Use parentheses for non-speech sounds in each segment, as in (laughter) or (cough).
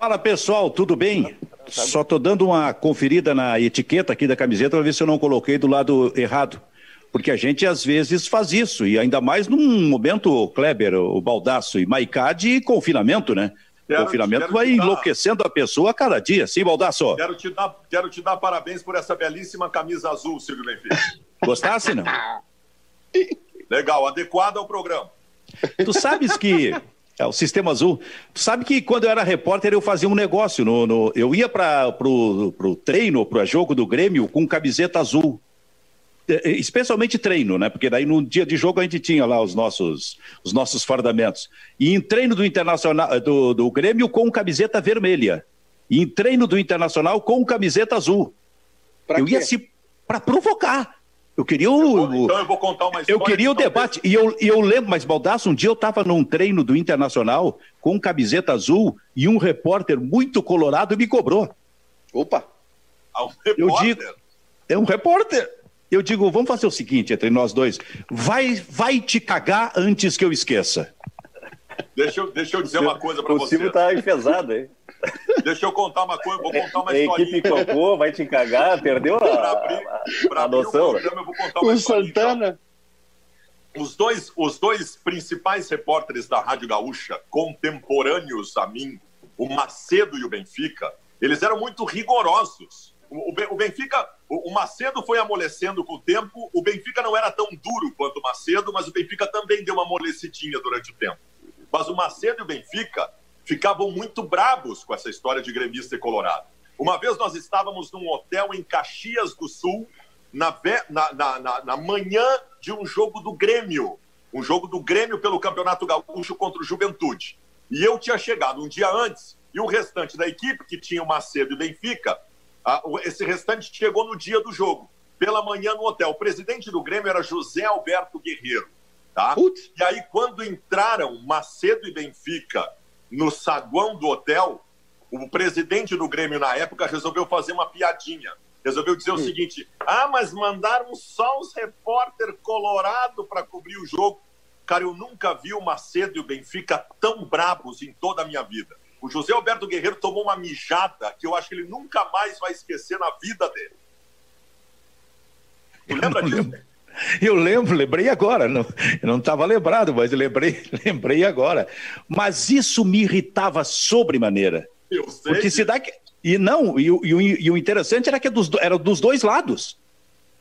Fala pessoal, tudo bem? Só tô dando uma conferida na etiqueta aqui da camiseta para ver se eu não coloquei do lado errado. Porque a gente às vezes faz isso, e ainda mais num momento, Kleber, o Baldaço e Maicá de confinamento, né? Quero, confinamento vai enlouquecendo a pessoa a cada dia, sim, Baldaço? Quero te, dar, quero te dar parabéns por essa belíssima camisa azul, Silvio Benfica. (laughs) Gostasse, não? Legal, adequado ao programa. Tu sabes que é o Sistema Azul. Sabe que quando eu era repórter eu fazia um negócio. No, no eu ia para pro, pro treino, para o jogo do Grêmio com camiseta azul. É, é, especialmente treino, né? Porque daí no dia de jogo a gente tinha lá os nossos, os nossos fardamentos. E em treino do Internacional do, do Grêmio com camiseta vermelha. E em treino do Internacional com camiseta azul. Pra eu quê? ia se para provocar. Eu queria o. Então eu vou contar uma história. Eu queria o debate. E eu, e eu lembro, mas Baldaço, um dia eu estava num treino do Internacional com camiseta azul e um repórter muito colorado me cobrou. Opa! Ah, um eu digo, é um repórter. Eu digo, vamos fazer o seguinte entre nós dois. Vai, vai te cagar antes que eu esqueça. Deixa eu, deixa eu dizer uma coisa para você. O Silvio tá enfesado, hein? Deixa eu contar uma coisa, vou contar uma história. A equipe cocô vai te cagar, perdeu a, pra abrir, pra a noção. Programa, eu vou contar uma o Santana. Os dois, os dois principais repórteres da Rádio Gaúcha, contemporâneos a mim, o Macedo e o Benfica, eles eram muito rigorosos. O, o Benfica, o Macedo foi amolecendo com o tempo, o Benfica não era tão duro quanto o Macedo, mas o Benfica também deu uma amolecidinha durante o tempo. Mas o Macedo e o Benfica, ficavam muito brabos com essa história de gremista e colorado. Uma vez nós estávamos num hotel em Caxias do Sul, na, na, na, na, manhã de um jogo do Grêmio, um jogo do Grêmio pelo Campeonato Gaúcho contra o Juventude. E eu tinha chegado um dia antes, e o restante da equipe, que tinha o Macedo e o Benfica, esse restante chegou no dia do jogo, pela manhã no hotel. O presidente do Grêmio era José Alberto Guerreiro. Tá? E aí, quando entraram Macedo e Benfica no saguão do hotel, o presidente do Grêmio na época resolveu fazer uma piadinha. Resolveu dizer o seguinte: ah, mas mandaram só os repórter colorado para cobrir o jogo. Cara, eu nunca vi o Macedo e o Benfica tão brabos em toda a minha vida. O José Alberto Guerreiro tomou uma mijada que eu acho que ele nunca mais vai esquecer na vida dele. Tu lembra disso? Eu lembro, lembrei agora. Não, eu não estava lembrado, mas lembrei, (laughs) lembrei agora. Mas isso me irritava sobremaneira. Eu sei. Porque se dá que. E não, e, e, e o interessante era que é dos, era dos dois lados.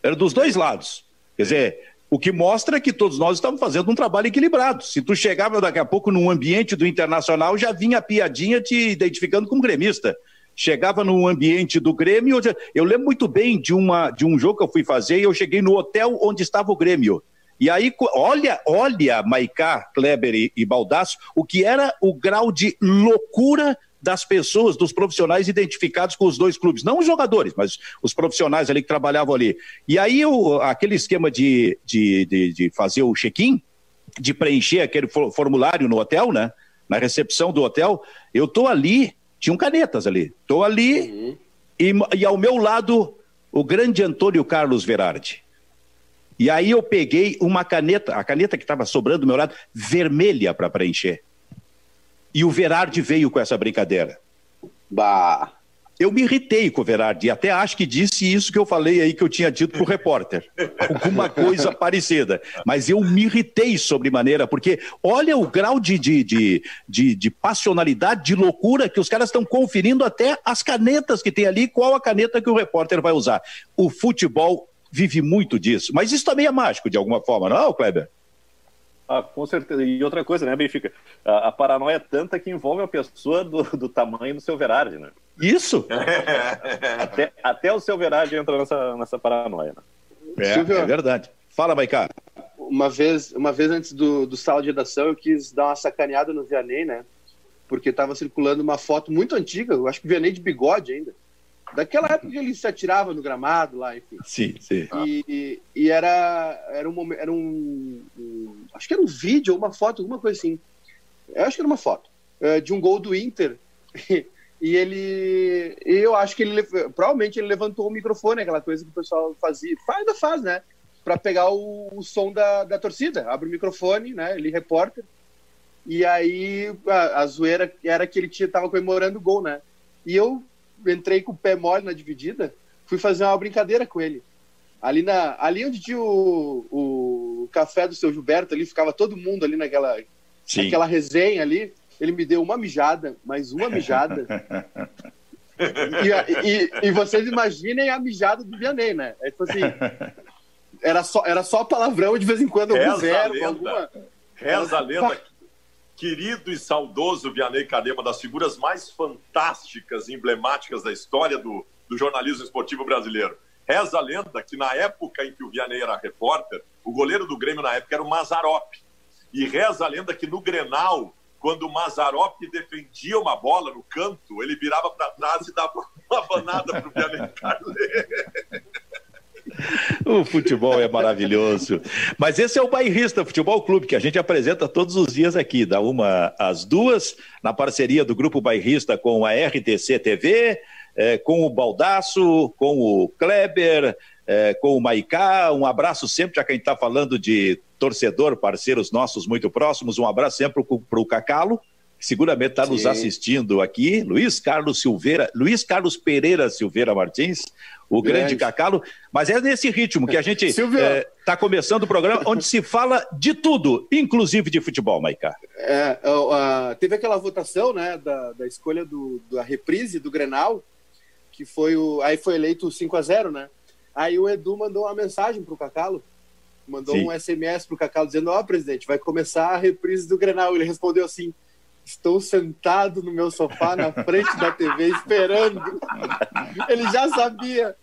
Era dos dois lados. Quer dizer, o que mostra que todos nós estamos fazendo um trabalho equilibrado. Se tu chegava daqui a pouco num ambiente do internacional, já vinha a piadinha te identificando como gremista chegava no ambiente do Grêmio. Eu lembro muito bem de, uma, de um jogo que eu fui fazer e eu cheguei no hotel onde estava o Grêmio. E aí, olha, olha, Maicá, Kleber e, e Baldasso, o que era o grau de loucura das pessoas, dos profissionais identificados com os dois clubes, não os jogadores, mas os profissionais ali que trabalhavam ali. E aí, aquele esquema de, de, de, de fazer o check-in, de preencher aquele formulário no hotel, né? Na recepção do hotel, eu tô ali tinham canetas ali. Estou ali uhum. e, e ao meu lado o grande Antônio Carlos Verardi. E aí eu peguei uma caneta, a caneta que estava sobrando do meu lado, vermelha para preencher. E o Verardi veio com essa brincadeira. Bah. Eu me irritei com o Verardi, até acho que disse isso que eu falei aí que eu tinha dito para o repórter. Alguma coisa (laughs) parecida. Mas eu me irritei sobremaneira, porque olha o grau de, de, de, de, de passionalidade, de loucura que os caras estão conferindo até as canetas que tem ali, qual a caneta que o repórter vai usar. O futebol vive muito disso. Mas isso também é mágico, de alguma forma, não é, Kleber? Ah, com certeza. E outra coisa, né, Benfica? A, a paranoia é tanta que envolve a pessoa do, do tamanho do seu Verardi, né? Isso! (laughs) até, até o seu Verardi entra nessa, nessa paranoia. Né? É, Silvio, é verdade. Fala, Maicá. Uma vez, uma vez antes do, do sala de redação, eu quis dar uma sacaneada no Vianney, né? Porque estava circulando uma foto muito antiga, eu acho que Vianney de bigode ainda. Daquela época que ele se atirava no gramado lá, enfim. Sim, sim. E, e era, era, um, era um, um, Acho que era um vídeo ou uma foto, alguma coisa assim. Eu acho que era uma foto. Uh, de um gol do Inter. (laughs) E ele. Eu acho que ele. Provavelmente ele levantou o microfone, aquela coisa que o pessoal fazia. Ainda faz, né? Para pegar o, o, som da, da torcida. Abre o microfone, né? Ele repórter. E aí a, a zoeira era que ele tinha, tava comemorando o gol, né? E eu entrei com o pé mole na dividida, fui fazer uma brincadeira com ele. Ali, na, ali onde tinha o, o café do seu Gilberto, ali ficava todo mundo ali naquela, naquela resenha ali. Ele me deu uma mijada, mais uma mijada. (laughs) e, e, e, vocês imaginem a mijada do Vianney, né? É tipo assim, era só, era só palavrão de vez em quando, algum Reza verbo, alguma... Reza a lenda, querido e saudoso Vianney uma das figuras mais fantásticas e emblemáticas da história do, do jornalismo esportivo brasileiro. Reza a lenda que na época em que o Vianney era repórter, o goleiro do Grêmio na época era o Mazarop. E reza a lenda que no Grenal, quando o Mazarop defendia uma bola no canto, ele virava para trás e dava uma banada para o Vianney (laughs) Carlet. (laughs) O futebol é maravilhoso. Mas esse é o Bairrista Futebol Clube, que a gente apresenta todos os dias aqui, da uma às duas, na parceria do Grupo Bairrista com a RTC TV, eh, com o Baldaço, com o Kleber, eh, com o Maicá. Um abraço sempre, já que a gente está falando de torcedor, parceiros nossos muito próximos. Um abraço sempre para o Cacalo, que seguramente está nos assistindo aqui. Luiz Carlos Silveira, Luiz Carlos Pereira Silveira Martins, o grande, grande Cacalo. Mas é nesse ritmo que a gente está é, tá começando o programa, onde se fala de tudo, inclusive de futebol, Maicá. É, uh, teve aquela votação né, da, da escolha do, da reprise do Grenal, que foi o. Aí foi eleito 5 a 0 né? Aí o Edu mandou uma mensagem pro Cacalo, mandou Sim. um SMS pro Cacalo dizendo: Ó, oh, presidente, vai começar a reprise do Grenal. Ele respondeu assim: Estou sentado no meu sofá na frente da TV esperando. Ele já sabia.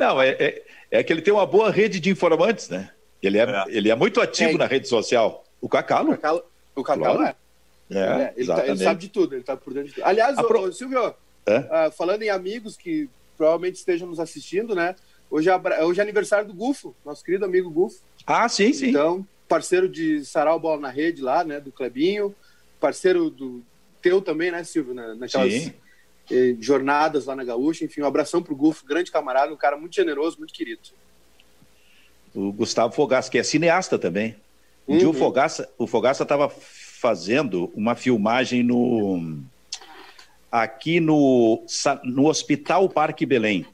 Não, é, é, é, que ele tem uma boa rede de informantes, né? Ele é, é. Ele é muito ativo é. na rede social. O Cacalo. O Cacalo, o Cacalo claro. é. É, ele, tá, ele, sabe de tudo, ele está por dentro de tudo. Aliás, pro... ô, Silvio, uh, falando em amigos que provavelmente estejam nos assistindo, né? Hoje é, hoje é aniversário do Gufo, nosso querido amigo Gufo. Ah, sim, sim. Então, parceiro de Sarau Bola na Rede lá, né? Do Clebinho parceiro do teu também, né, Silvio, na, naquelas eh, jornadas lá na Gaúcha. Enfim, um abração pro Gufo, grande camarada, um cara muito generoso, muito querido. O Gustavo Fogaça, que é cineasta também. Um uhum. dia o uhum. Fogaça, o Fogaça estava fazendo uma filmagem no aqui no, no Hospital Parque Belém,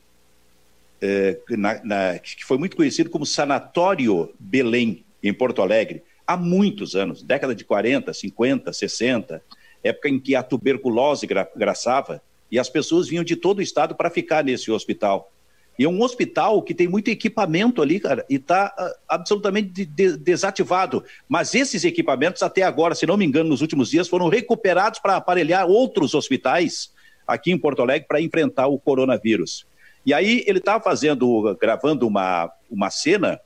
é, na, na, que foi muito conhecido como Sanatório Belém, em Porto Alegre há muitos anos, década de 40, 50, 60, época em que a tuberculose gra graçava e as pessoas vinham de todo o estado para ficar nesse hospital. E é um hospital que tem muito equipamento ali, cara, e está uh, absolutamente de de desativado. Mas esses equipamentos, até agora, se não me engano, nos últimos dias, foram recuperados para aparelhar outros hospitais aqui em Porto Alegre para enfrentar o coronavírus. E aí ele estava fazendo, gravando uma, uma cena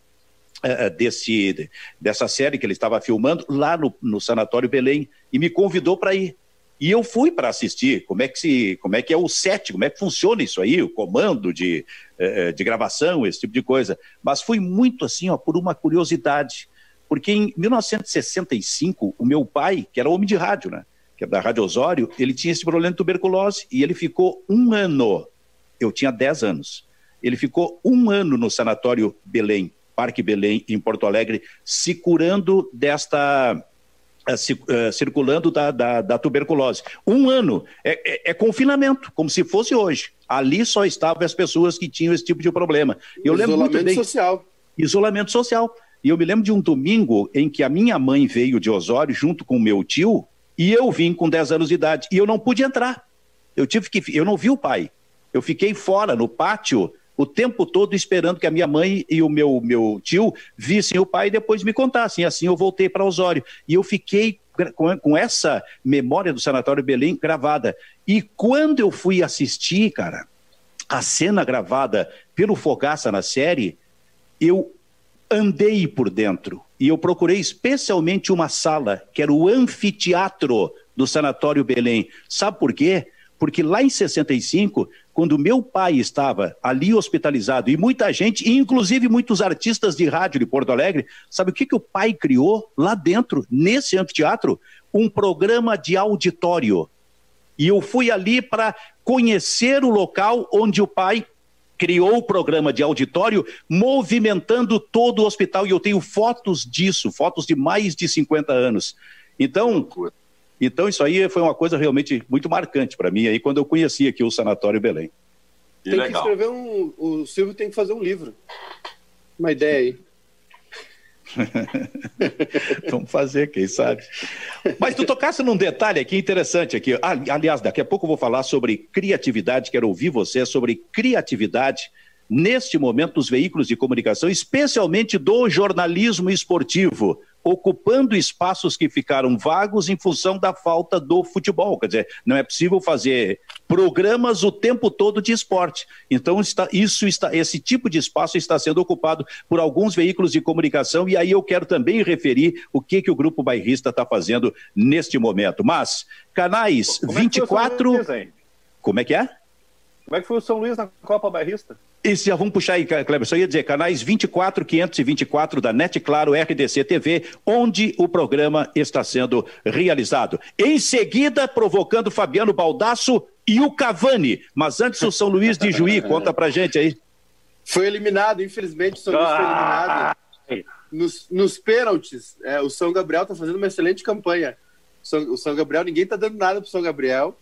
desse, dessa série que ele estava filmando lá no, no Sanatório Belém e me convidou para ir. E eu fui para assistir como é que se, como é que é o set, como é que funciona isso aí, o comando de, é, de gravação, esse tipo de coisa. Mas fui muito assim, ó, por uma curiosidade, porque em 1965 o meu pai, que era homem de rádio, né, que é da Rádio Osório, ele tinha esse problema de tuberculose e ele ficou um ano. Eu tinha 10 anos. Ele ficou um ano no Sanatório Belém Parque Belém, em Porto Alegre, se curando desta. Uh, circulando da, da, da, tuberculose. Um ano é, é, é, confinamento, como se fosse hoje. Ali só estavam as pessoas que tinham esse tipo de problema. Eu Isolamento lembro muito bem, social. Isolamento social. E eu me lembro de um domingo em que a minha mãe veio de Osório junto com o meu tio e eu vim com 10 anos de idade e eu não pude entrar. Eu tive que eu não vi o pai. Eu fiquei fora no pátio o tempo todo esperando que a minha mãe e o meu, meu tio vissem o pai e depois me contassem. Assim eu voltei para Osório. E eu fiquei com, essa memória do Sanatório Belém gravada. E quando eu fui assistir, cara, a cena gravada pelo Fogaça na série, eu andei por dentro e eu procurei especialmente uma sala, que era o anfiteatro do Sanatório Belém. Sabe por quê? Porque lá em 65 quando meu pai estava ali hospitalizado, e muita gente, inclusive muitos artistas de rádio de Porto Alegre, sabe o que, que o pai criou lá dentro, nesse anfiteatro? Um programa de auditório. E eu fui ali para conhecer o local onde o pai criou o programa de auditório, movimentando todo o hospital, e eu tenho fotos disso, fotos de mais de 50 anos. Então, então isso aí foi uma coisa realmente muito marcante para mim aí quando eu conheci aqui o Sanatório Belém. Que tem legal. que escrever um. O Silvio tem que fazer um livro. Uma ideia aí. (laughs) Vamos fazer, quem sabe. Mas tu tocasse num detalhe aqui interessante aqui. Aliás, daqui a pouco eu vou falar sobre criatividade, quero ouvir você sobre criatividade neste momento dos veículos de comunicação, especialmente do jornalismo esportivo ocupando espaços que ficaram vagos em função da falta do futebol. Quer dizer, não é possível fazer programas o tempo todo de esporte. Então, está, isso está, esse tipo de espaço está sendo ocupado por alguns veículos de comunicação, e aí eu quero também referir o que, que o Grupo Bairrista está fazendo neste momento. Mas, canais Como 24. É Como é que é? Como é que foi o São Luís na Copa Bairrista? Isso, vamos puxar aí, Kleber. Só ia dizer, canais 24, 524 da NET Claro, RDC TV, onde o programa está sendo realizado. Em seguida, provocando Fabiano Baldasso e o Cavani. Mas antes, o São Luís de Juí, conta pra gente aí. Foi eliminado, infelizmente, o São Luís foi eliminado. Nos, nos pênaltis, é, o São Gabriel está fazendo uma excelente campanha. O São, o São Gabriel, ninguém está dando nada pro São Gabriel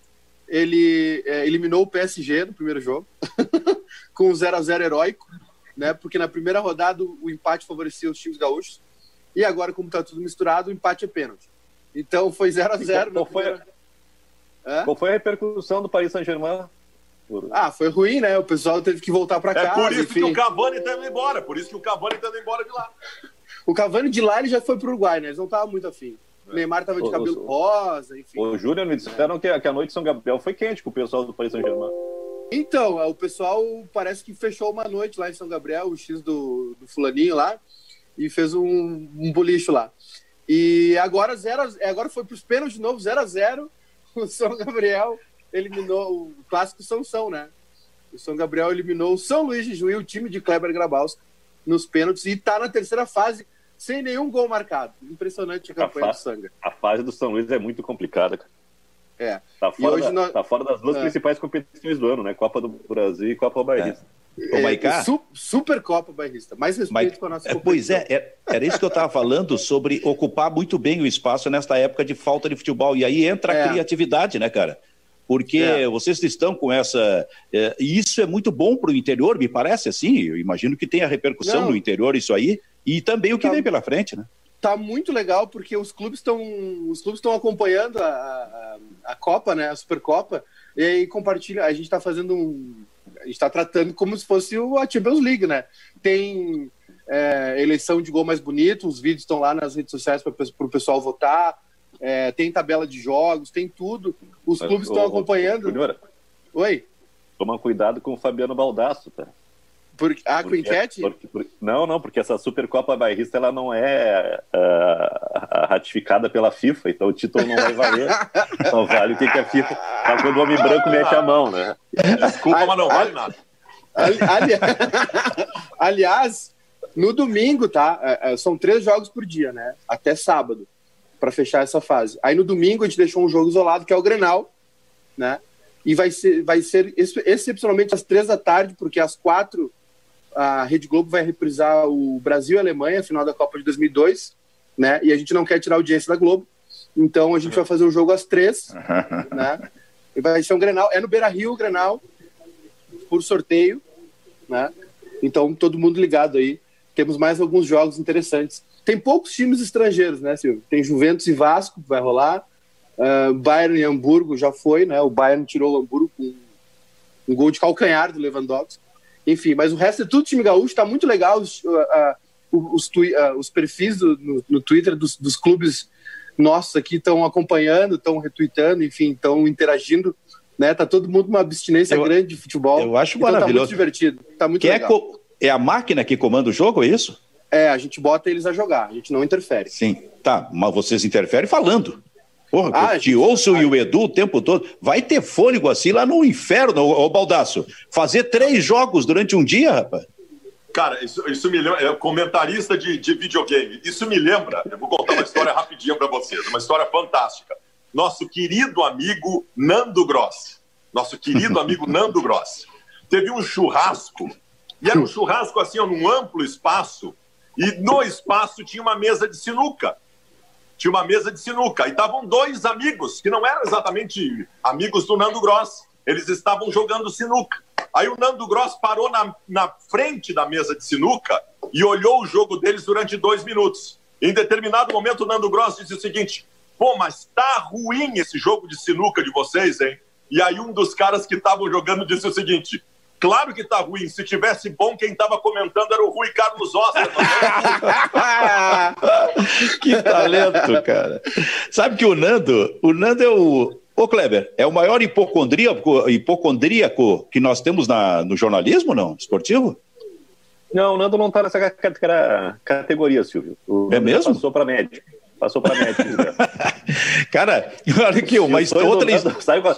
ele é, eliminou o PSG no primeiro jogo, (laughs) com um 0 a 0 heróico, né? Porque na primeira rodada o empate favorecia os times gaúchos. E agora, como está tudo misturado, o empate é pênalti. Então foi 0 a 0 qual, foi, a... qual foi a repercussão do Paris Saint-Germain? Ah, foi ruim, né? O pessoal teve que voltar para casa. É por isso enfim. que o Cavani está indo embora. Por isso que o Cavani está indo embora de lá. O Cavani de lá ele já foi para o Uruguai, né? Eles não estavam muito afim. O Neymar tava de cabelo o, rosa, enfim. O Júnior me disseram que, que a noite de São Gabriel foi quente com o pessoal do Paris Saint-Germain. Então, é, o pessoal parece que fechou uma noite lá em São Gabriel, o X do, do fulaninho lá, e fez um, um bolicho lá. E agora, zero, agora foi para os pênaltis de novo, 0 a 0 (laughs) O São Gabriel eliminou o clássico São São, né? O São Gabriel eliminou o São Luís de Juí, o time de Kleber Grabaus, nos pênaltis, e está na terceira fase sem nenhum gol marcado. Impressionante a campanha a do Sanga. A fase do São Luís é muito complicada, cara. É. Tá fora, da, nós... tá fora das duas é. principais competições do ano, né? Copa do Brasil e Copa Bairrista. É. É, su super Copa Bairrista. Mais respeito Mas, com a nossa é, Pois é, é, era isso que eu estava falando sobre ocupar muito bem o espaço nesta época de falta de futebol. E aí entra a é. criatividade, né, cara? Porque é. vocês estão com essa. É, e isso é muito bom para o interior, me parece assim. Eu imagino que tenha repercussão Não. no interior isso aí. E também o que tá, vem pela frente, né? Tá muito legal porque os clubes estão os clubes estão acompanhando a, a, a, Copa, né, a Supercopa, e aí compartilha, a gente está fazendo um a gente está tratando como se fosse a Champions League, né? Tem é, eleição de gol mais bonito, os vídeos estão lá nas redes sociais para o pessoal votar, é, tem tabela de jogos, tem tudo. Os Mas, clubes estão acompanhando. Oi? Toma cuidado com o Fabiano Baldasso, tá? Por, ah, porque, com enquete? Porque, por, não, não, porque essa Supercopa Bairrista ela não é uh, ratificada pela FIFA, então o título não vai valer. (laughs) Só vale o que, que a FIFA. Tá quando o homem branco mete a mão, né? Desculpa, mas não vale nada. Ali, ali, (laughs) aliás, no domingo, tá? É, é, são três jogos por dia, né? Até sábado, para fechar essa fase. Aí no domingo a gente deixou um jogo isolado, que é o Grenal, né? E vai ser, vai ser excepcionalmente às três da tarde, porque às quatro a Rede Globo vai reprisar o Brasil e a Alemanha, final da Copa de 2002, né? E a gente não quer tirar a audiência da Globo, então a gente vai fazer um jogo às três, (laughs) né? E vai ser um Grenal, é no Beira-Rio o Grenal, por sorteio, né? Então todo mundo ligado aí. Temos mais alguns jogos interessantes. Tem poucos times estrangeiros, né, Silvio? Tem Juventus e Vasco, que vai rolar. Uh, Bayern e Hamburgo já foi, né? O Bayern tirou o Hamburgo com um gol de calcanhar do Lewandowski. Enfim, mas o resto é tudo time gaúcho, está muito legal os, uh, uh, os, uh, os, perfis do, no, no, Twitter dos, dos, clubes nossos aqui estão acompanhando, estão retweetando, enfim, estão interagindo. Né? Tá todo mundo uma abstinência eu, grande de futebol. Eu acho então, maravilhoso. Tá muito divertido. Tá muito Quem é legal. É, é a máquina que comanda o jogo, é isso? É, a gente bota eles a jogar, a gente não interfere. Sim, tá, mas vocês interferem falando. Porra, ah, eu te ouço e o Edu o tempo todo. Vai ter fôlego assim lá no inferno, ô, ô Baldaço. Fazer três jogos durante um dia, rapaz. Cara, isso, isso me lembra. É comentarista de, de videogame. Isso me lembra. Eu vou contar uma história rapidinho para vocês. Uma história fantástica. Nosso querido amigo Nando Gross. Nosso querido amigo Nando Gross. Teve um churrasco. E era um churrasco assim, num amplo espaço. E no espaço tinha uma mesa de sinuca. Tinha uma mesa de sinuca e estavam dois amigos, que não eram exatamente amigos do Nando Gross. Eles estavam jogando sinuca. Aí o Nando Gross parou na, na frente da mesa de sinuca e olhou o jogo deles durante dois minutos. Em determinado momento, o Nando Gross disse o seguinte: pô, mas tá ruim esse jogo de sinuca de vocês, hein? E aí um dos caras que estavam jogando disse o seguinte: Claro que tá ruim. Se tivesse bom, quem tava comentando era o Rui Carlos Oscar. (laughs) que talento, cara. Sabe que o Nando, o Nando é o. Ô, Kleber, é o maior hipocondríaco, hipocondríaco que nós temos na, no jornalismo, não? Esportivo? Não, o Nando não tá nessa categoria, Silvio. O é mesmo? Passou para médico. Passou para médico. (laughs) Cara, olha aqui, uma outra. Nando, sabe, qual,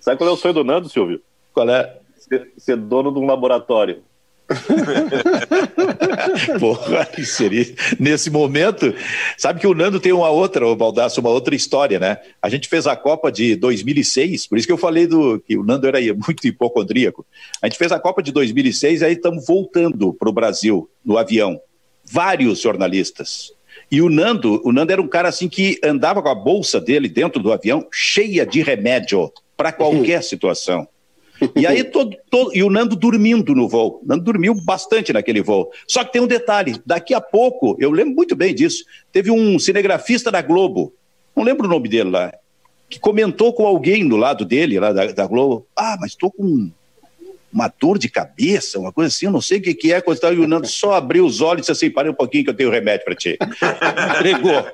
sabe qual é o sonho do Nando, Silvio? Qual é? Ser, ser dono de um laboratório. (laughs) Porra, seria nesse momento. Sabe que o Nando tem uma outra, o Baldasso, uma outra história, né? A gente fez a Copa de 2006, por isso que eu falei do que o Nando era muito hipocondríaco. A gente fez a Copa de 2006, aí estamos voltando para o Brasil no avião. Vários jornalistas. E o Nando, o Nando era um cara assim que andava com a bolsa dele dentro do avião cheia de remédio para qualquer (laughs) situação. E aí todo, todo, e o Nando dormindo no voo. O Nando dormiu bastante naquele voo. Só que tem um detalhe: daqui a pouco, eu lembro muito bem disso, teve um cinegrafista da Globo, não lembro o nome dele lá, que comentou com alguém do lado dele, lá da, da Globo, ah, mas estou com uma dor de cabeça, uma coisa assim, eu não sei o que, que é, e o Nando só abriu os olhos e disse assim, para um pouquinho que eu tenho remédio para ti. (laughs) Entregou.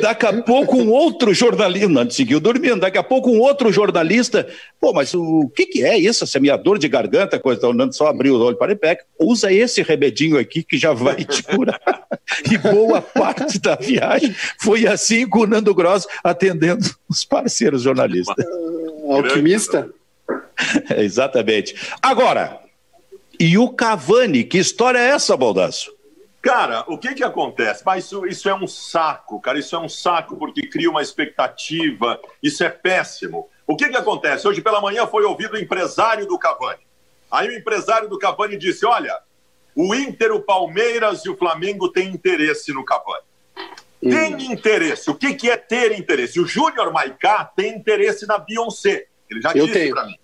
Daqui a pouco um outro jornalista, não, seguiu dormindo, daqui a pouco um outro jornalista, pô, mas o que, que é isso? Essa minha dor de garganta, coisa, tá, o Nando só abriu o olho para pé, usa esse remedinho aqui que já vai te curar. (laughs) e boa parte da viagem foi assim com o Nando Gross atendendo os parceiros jornalistas. (laughs) Alquimista? É, exatamente. Agora, e o Cavani, que história é essa, Baldasso? Cara, o que que acontece? Mas isso, isso é um saco, cara. Isso é um saco porque cria uma expectativa. Isso é péssimo. O que que acontece? Hoje pela manhã foi ouvido o empresário do Cavani. Aí o empresário do Cavani disse: Olha, o Inter, o Palmeiras e o Flamengo têm interesse no Cavani. Hum. Tem interesse. O que, que é ter interesse? O Júnior Maicá tem interesse na Beyoncé. Ele já Eu disse para mim.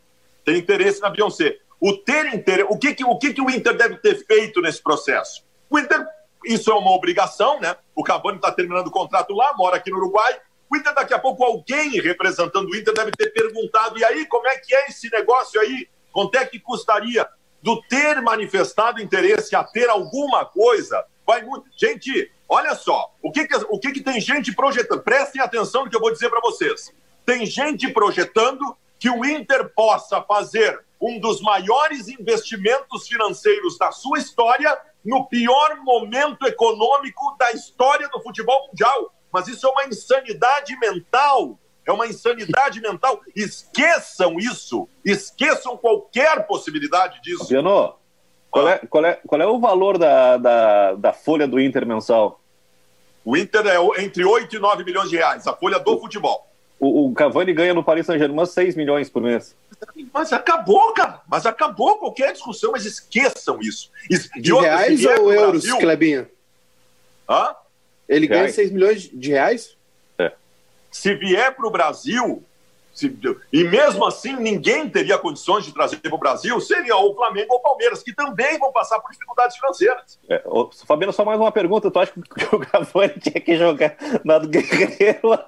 Tem interesse na Beyoncé. O ter interesse. O que, que, o que, que o Inter deve ter feito nesse processo? O Inter, isso é uma obrigação, né? O Cavani está terminando o contrato lá, mora aqui no Uruguai. O Inter, daqui a pouco, alguém representando o Inter deve ter perguntado: e aí, como é que é esse negócio aí? Quanto é que custaria? Do ter manifestado interesse a ter alguma coisa, vai muito. Gente, olha só, o que, que, o que, que tem gente projetando? Prestem atenção no que eu vou dizer para vocês. Tem gente projetando que o Inter possa fazer um dos maiores investimentos financeiros da sua história no pior momento econômico da história do futebol mundial. Mas isso é uma insanidade mental. É uma insanidade mental. Esqueçam isso. Esqueçam qualquer possibilidade disso. Piano, qual é, qual é, qual é o valor da, da, da folha do Inter mensal? O Inter é entre 8 e 9 milhões de reais, a folha do futebol. O, o Cavani ganha no Paris Saint-Germain 6 milhões por mês. Mas acabou, cara. Mas acabou qualquer discussão, mas esqueçam isso. De outra, reais ou euros, Brasil... Clebinha? Hã? Ele reais. ganha 6 milhões de reais? É. Se vier para o Brasil, se... e mesmo assim ninguém teria condições de trazer para o Brasil, seria o Flamengo ou o Palmeiras, que também vão passar por dificuldades financeiras. É. Ô, Fabiano, só mais uma pergunta. Tu acha que o (laughs) Cavani tinha que jogar na do Guerreiro? (laughs)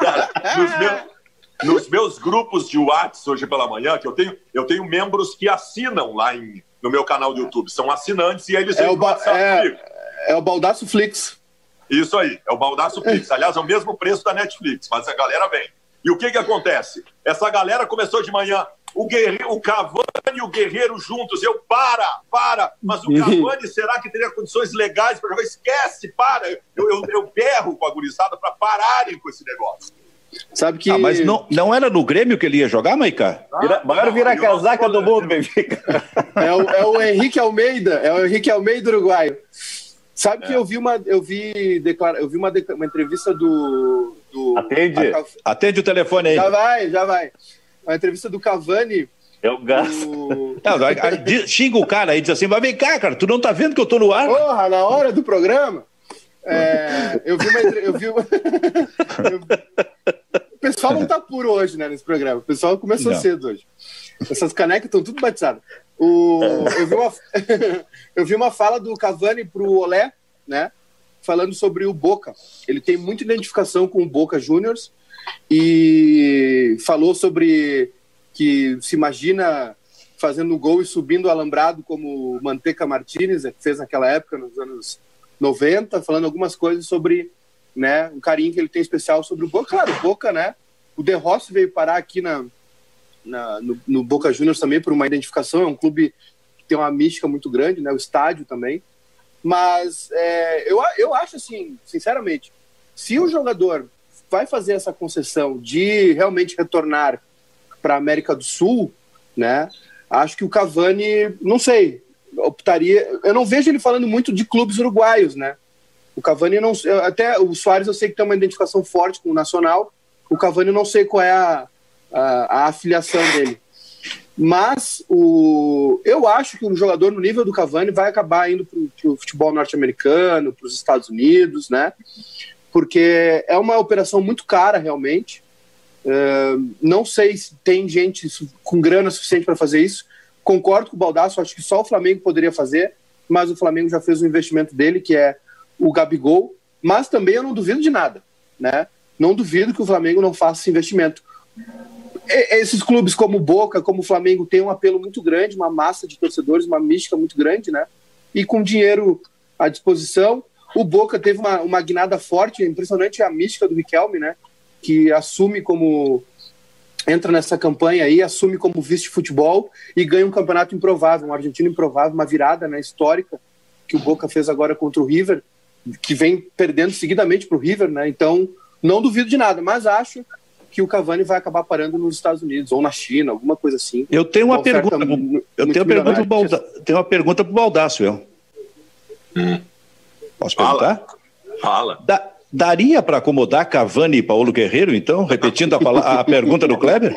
Cara, nos meus nos meus grupos de WhatsApp hoje pela manhã, que eu tenho, eu tenho membros que assinam lá em, no meu canal do YouTube. São assinantes e eles é o, é, é o Baldaço Flix. Isso aí, é o Baldaço Flix. Aliás, é o mesmo preço da Netflix, mas a galera vem. E o que que acontece? Essa galera começou de manhã, o, Guerreiro, o Cavani e o Guerreiro juntos. Eu, para, para. Mas o Cavani, será que teria condições legais para jogar? Esquece, para. Eu, eu, eu berro com a gurizada para pararem com esse negócio. Sabe que. Ah, mas não, não era no Grêmio que ele ia jogar, Maica? Vira, maior vira casaca do mundo, Benfica. (laughs) É o, é o Henrique Almeida, é o Henrique Almeida uruguaio. Sabe é. que eu vi uma, eu vi, declara, eu vi uma, uma entrevista do. do Atende. A, Atende o telefone aí. Já vai, já vai. Uma entrevista do Cavani. Eu gasto. Do... Não, aí, aí, xinga o cara aí, diz assim, mas vem cá, cara, tu não tá vendo que eu tô no ar? Porra, na hora do programa. É, eu vi uma. Eu vi uma (laughs) eu, o pessoal não tá puro hoje, né, nesse programa. O pessoal começou não. cedo hoje. Essas canecas estão tudo batizadas. O, eu, vi uma, (laughs) eu vi uma fala do Cavani pro Olé, né? Falando sobre o Boca. Ele tem muita identificação com o Boca Juniors e falou sobre que se imagina fazendo gol e subindo o alambrado como Manteca Martinez fez naquela época, nos anos 90, falando algumas coisas sobre né, um carinho que ele tem especial sobre o Boca. Claro, o Boca, né? O De Rossi veio parar aqui na, na no, no, Boca Juniors também por uma identificação, é um clube que tem uma mística muito grande, né? O estádio também. Mas é, eu, eu acho assim, sinceramente, se o jogador vai fazer essa concessão de realmente retornar para a América do Sul, né? Acho que o Cavani, não sei, optaria. Eu não vejo ele falando muito de clubes uruguaios, né? O Cavani não. Até o Soares eu sei que tem uma identificação forte com o Nacional. O Cavani não sei qual é a, a, a afiliação dele. Mas o, eu acho que um jogador no nível do Cavani vai acabar indo para o futebol norte-americano, para os Estados Unidos, né? Porque é uma operação muito cara, realmente. Uh, não sei se tem gente com grana suficiente para fazer isso. Concordo com o Baldasso, acho que só o Flamengo poderia fazer, mas o Flamengo já fez o investimento dele, que é o Gabigol. Mas também eu não duvido de nada, né? Não duvido que o Flamengo não faça esse investimento. E, esses clubes como Boca, como o Flamengo, têm um apelo muito grande, uma massa de torcedores, uma mística muito grande, né? E com dinheiro à disposição. O Boca teve uma, uma guinada forte, impressionante a mística do Riquelme, né? Que assume como entra nessa campanha aí, assume como vice-futebol e ganha um campeonato improvável, um argentino improvável, uma virada né, histórica que o Boca fez agora contra o River, que vem perdendo seguidamente para o River, né? Então, não duvido de nada, mas acho que o Cavani vai acabar parando nos Estados Unidos ou na China, alguma coisa assim. Eu tenho uma, uma pergunta, eu tenho uma pergunta pro Balda, tenho uma pergunta para o Baldaço, eu. Hum. Posso perguntar? Fala. Fala. Da, Daria para acomodar Cavani e Paulo Guerreiro, então? Repetindo a, a pergunta do Kleber?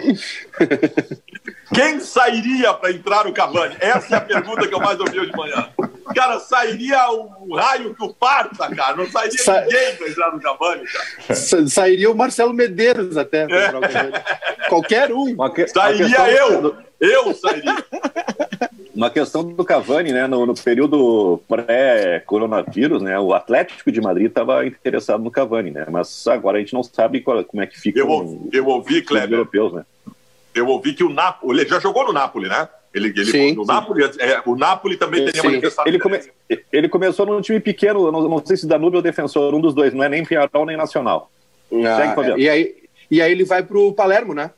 Quem sairia para entrar o Cavani? Essa é a pergunta que eu mais ouvi hoje de manhã. Cara, sairia o raio que o parta, cara. Não sairia Sa... ninguém para entrar no Cavani, cara. Sa sairia o Marcelo Medeiros até. É. Qualquer um. Sairia eu. Eu sairia. Uma questão do Cavani, né? No, no período pré-coronavírus, né? O Atlético de Madrid estava interessado no Cavani, né? Mas agora a gente não sabe qual, como é que fica. Eu, ouvi, eu ouvi, Kleber. europeus, né? Eu ouvi que o Napoli. Ele já jogou no Napoli, né? Ele, ele sim, no sim. Napoli, é, o Napoli também teria manifestado. Ele, come, ele começou num time pequeno, não, não sei se Danúbio ou Defensor, um dos dois, não é nem Penharol nem Nacional. Ah, Segue, e, aí, e aí ele vai para o Palermo, né?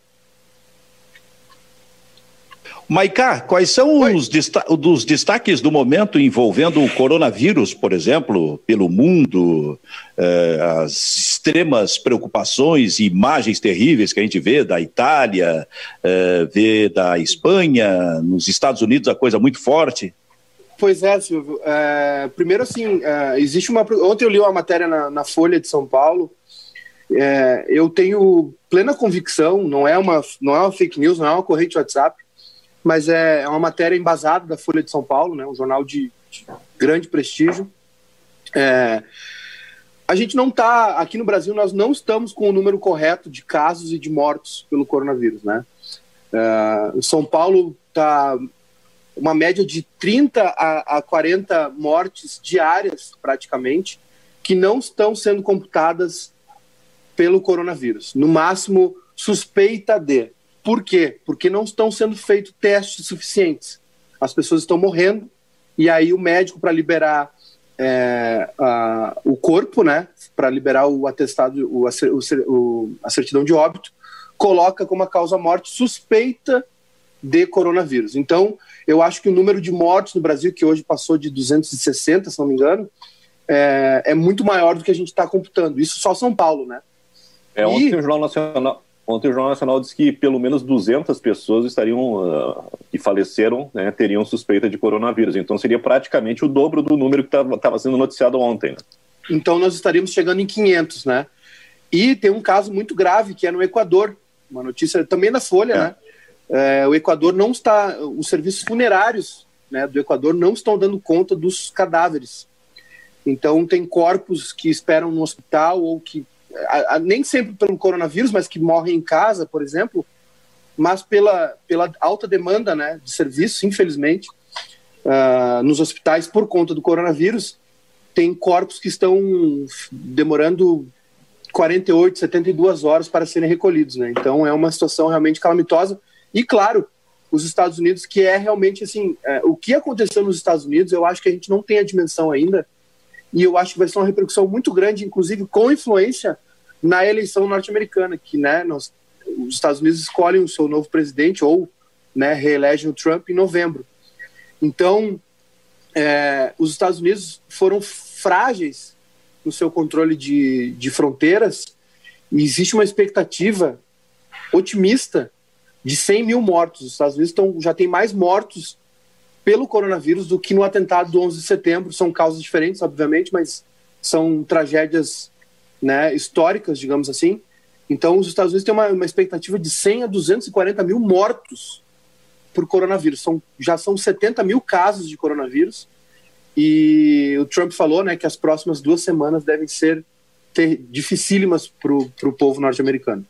Maiká, quais são os desta dos destaques do momento envolvendo o coronavírus, por exemplo, pelo mundo, eh, as extremas preocupações e imagens terríveis que a gente vê da Itália, eh, vê da Espanha, nos Estados Unidos a coisa muito forte? Pois é, Silvio. É, primeiro, assim, é, existe uma. Ontem eu li uma matéria na, na Folha de São Paulo. É, eu tenho plena convicção, não é, uma, não é uma fake news, não é uma corrente WhatsApp mas é, é uma matéria embasada da Folha de São Paulo, né, um jornal de, de grande prestígio. É, a gente não está, aqui no Brasil, nós não estamos com o número correto de casos e de mortos pelo coronavírus, né? É, São Paulo está uma média de 30 a, a 40 mortes diárias, praticamente, que não estão sendo computadas pelo coronavírus. No máximo, suspeita de. Por quê? Porque não estão sendo feitos testes suficientes. As pessoas estão morrendo e aí o médico, para liberar é, a, o corpo, né, para liberar o atestado, o, o, a certidão de óbito, coloca como a causa-morte suspeita de coronavírus. Então, eu acho que o número de mortes no Brasil, que hoje passou de 260, se não me engano, é, é muito maior do que a gente está computando. Isso só São Paulo, né? É, ontem e... o Jornal Nacional, Ontem o Jornal Nacional disse que pelo menos 200 pessoas estariam uh, que faleceram, né, teriam suspeita de coronavírus. Então seria praticamente o dobro do número que estava sendo noticiado ontem. Né? Então nós estaríamos chegando em 500, né? E tem um caso muito grave que é no Equador, uma notícia também na Folha, é. né? É, o Equador não está, os serviços funerários né, do Equador não estão dando conta dos cadáveres. Então, tem corpos que esperam no hospital ou que, a, a, nem sempre pelo coronavírus, mas que morrem em casa, por exemplo, mas pela, pela alta demanda né, de serviço, infelizmente, uh, nos hospitais por conta do coronavírus, tem corpos que estão demorando 48, 72 horas para serem recolhidos. Né? Então, é uma situação realmente calamitosa. E, claro, os Estados Unidos, que é realmente assim, é, o que aconteceu nos Estados Unidos, eu acho que a gente não tem a dimensão ainda, e eu acho que vai ser uma repercussão muito grande, inclusive com influência na eleição norte-americana, que né, nós, os Estados Unidos escolhem o seu novo presidente ou né, reelegem o Trump em novembro. Então, é, os Estados Unidos foram frágeis no seu controle de, de fronteiras e existe uma expectativa otimista de 100 mil mortos. Os Estados Unidos estão, já tem mais mortos pelo coronavírus do que no atentado do 11 de setembro. São causas diferentes, obviamente, mas são tragédias né, históricas, digamos assim. Então, os Estados Unidos têm uma, uma expectativa de 100 a 240 mil mortos por coronavírus. São, já são 70 mil casos de coronavírus. E o Trump falou né, que as próximas duas semanas devem ser ter, dificílimas para o povo norte-americano.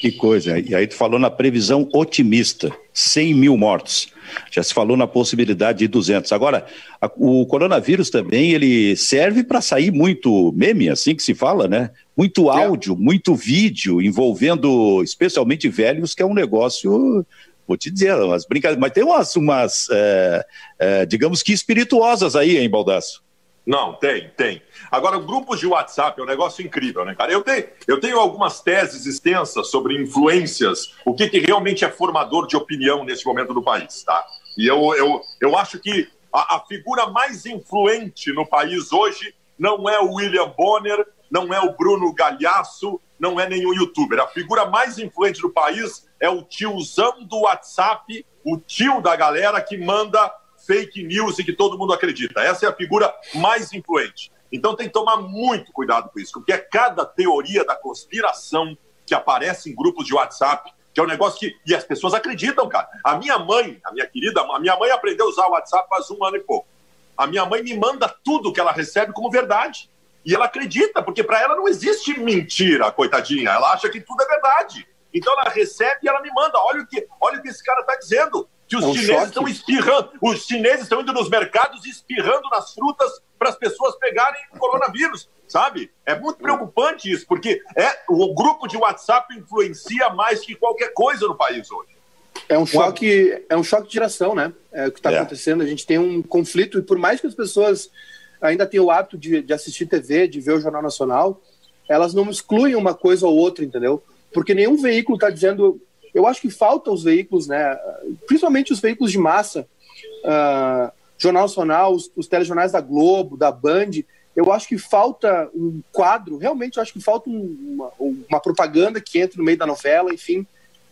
Que coisa. E aí tu falou na previsão otimista, 100 mil mortos. Já se falou na possibilidade de 200. Agora, a, o coronavírus também, ele serve para sair muito meme, assim que se fala, né? Muito é. áudio, é. muito vídeo, envolvendo especialmente velhos, que é um negócio vou te dizer, umas brincadeiras, mas tem umas, umas é, é, digamos que espirituosas aí, hein, Baldasso? Não, tem, tem. Agora, grupos de WhatsApp é um negócio incrível, né, cara? Eu tenho, eu tenho algumas teses extensas sobre influências, o que, que realmente é formador de opinião nesse momento do país, tá? E eu, eu, eu acho que a, a figura mais influente no país hoje não é o William Bonner, não é o Bruno Galhaço, não é nenhum youtuber. A figura mais influente do país é o tiozão do WhatsApp, o tio da galera que manda fake news e que todo mundo acredita. Essa é a figura mais influente. Então tem que tomar muito cuidado com isso, porque é cada teoria da conspiração que aparece em grupos de WhatsApp, que é um negócio que. E as pessoas acreditam, cara. A minha mãe, a minha querida, a minha mãe aprendeu a usar o WhatsApp faz um ano e pouco. A minha mãe me manda tudo que ela recebe como verdade. E ela acredita, porque para ela não existe mentira, coitadinha. Ela acha que tudo é verdade. Então ela recebe e ela me manda. Olha o que, olha o que esse cara está dizendo que os é um chineses choque. estão espirrando, os chineses estão indo nos mercados espirrando nas frutas para as pessoas pegarem o coronavírus, sabe? É muito preocupante isso, porque é o grupo de WhatsApp influencia mais que qualquer coisa no país hoje. É um choque, é um choque de geração, né? É o que está é. acontecendo. A gente tem um conflito e por mais que as pessoas ainda tenham o hábito de, de assistir TV, de ver o Jornal Nacional, elas não excluem uma coisa ou outra, entendeu? Porque nenhum veículo está dizendo eu acho que falta os veículos, né, principalmente os veículos de massa, uh, Jornal Nacional, os, os telejornais da Globo, da Band, eu acho que falta um quadro, realmente eu acho que falta um, uma, uma, propaganda que entre no meio da novela, enfim,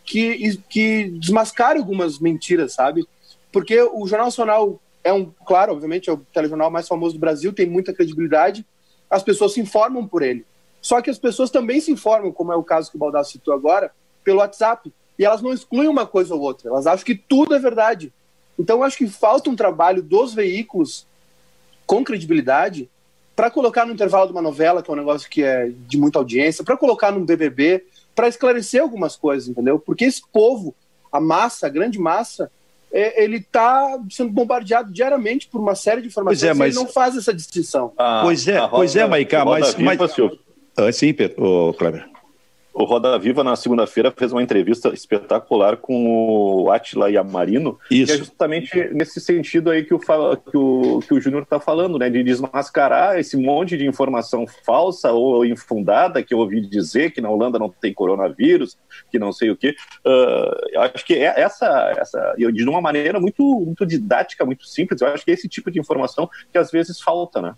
que, que desmascare algumas mentiras, sabe? Porque o Jornal Nacional é um, claro, obviamente, é o telejornal mais famoso do Brasil, tem muita credibilidade, as pessoas se informam por ele. Só que as pessoas também se informam, como é o caso que o Baldassi citou agora, pelo WhatsApp e elas não excluem uma coisa ou outra, elas acham que tudo é verdade. Então, eu acho que falta um trabalho dos veículos com credibilidade para colocar no intervalo de uma novela, que é um negócio que é de muita audiência, para colocar num BBB, para esclarecer algumas coisas, entendeu? Porque esse povo, a massa, a grande massa, é, ele está sendo bombardeado diariamente por uma série de informações pois é, mas... e ele não faz essa distinção. Ah, pois é, pois é, Maiká, mas... mas... Ah, sim, Pedro, oh, Kleber. O Roda Viva, na segunda-feira, fez uma entrevista espetacular com o Atila Yamarino. Isso. Que é justamente nesse sentido aí que o, que o, que o Júnior está falando, né? De desmascarar esse monte de informação falsa ou infundada que eu ouvi dizer que na Holanda não tem coronavírus, que não sei o quê. Uh, acho que é essa, essa, de uma maneira muito, muito didática, muito simples, eu acho que é esse tipo de informação que às vezes falta, né?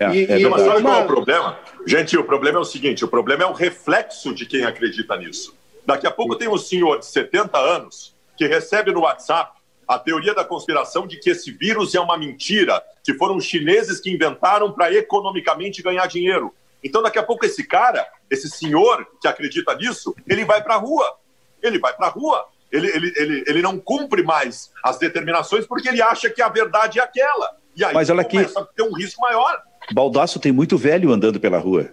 É, e, é mas sabe qual é o problema? Gente, o problema é o seguinte: o problema é o reflexo de quem acredita nisso. Daqui a pouco tem um senhor de 70 anos que recebe no WhatsApp a teoria da conspiração de que esse vírus é uma mentira, que foram os chineses que inventaram para economicamente ganhar dinheiro. Então, daqui a pouco, esse cara, esse senhor que acredita nisso, ele vai para a rua. Ele vai para a rua. Ele, ele, ele, ele não cumpre mais as determinações porque ele acha que a verdade é aquela. E aí Mas olha começa aqui- a ter um risco maior. Baldaço tem muito velho andando pela rua.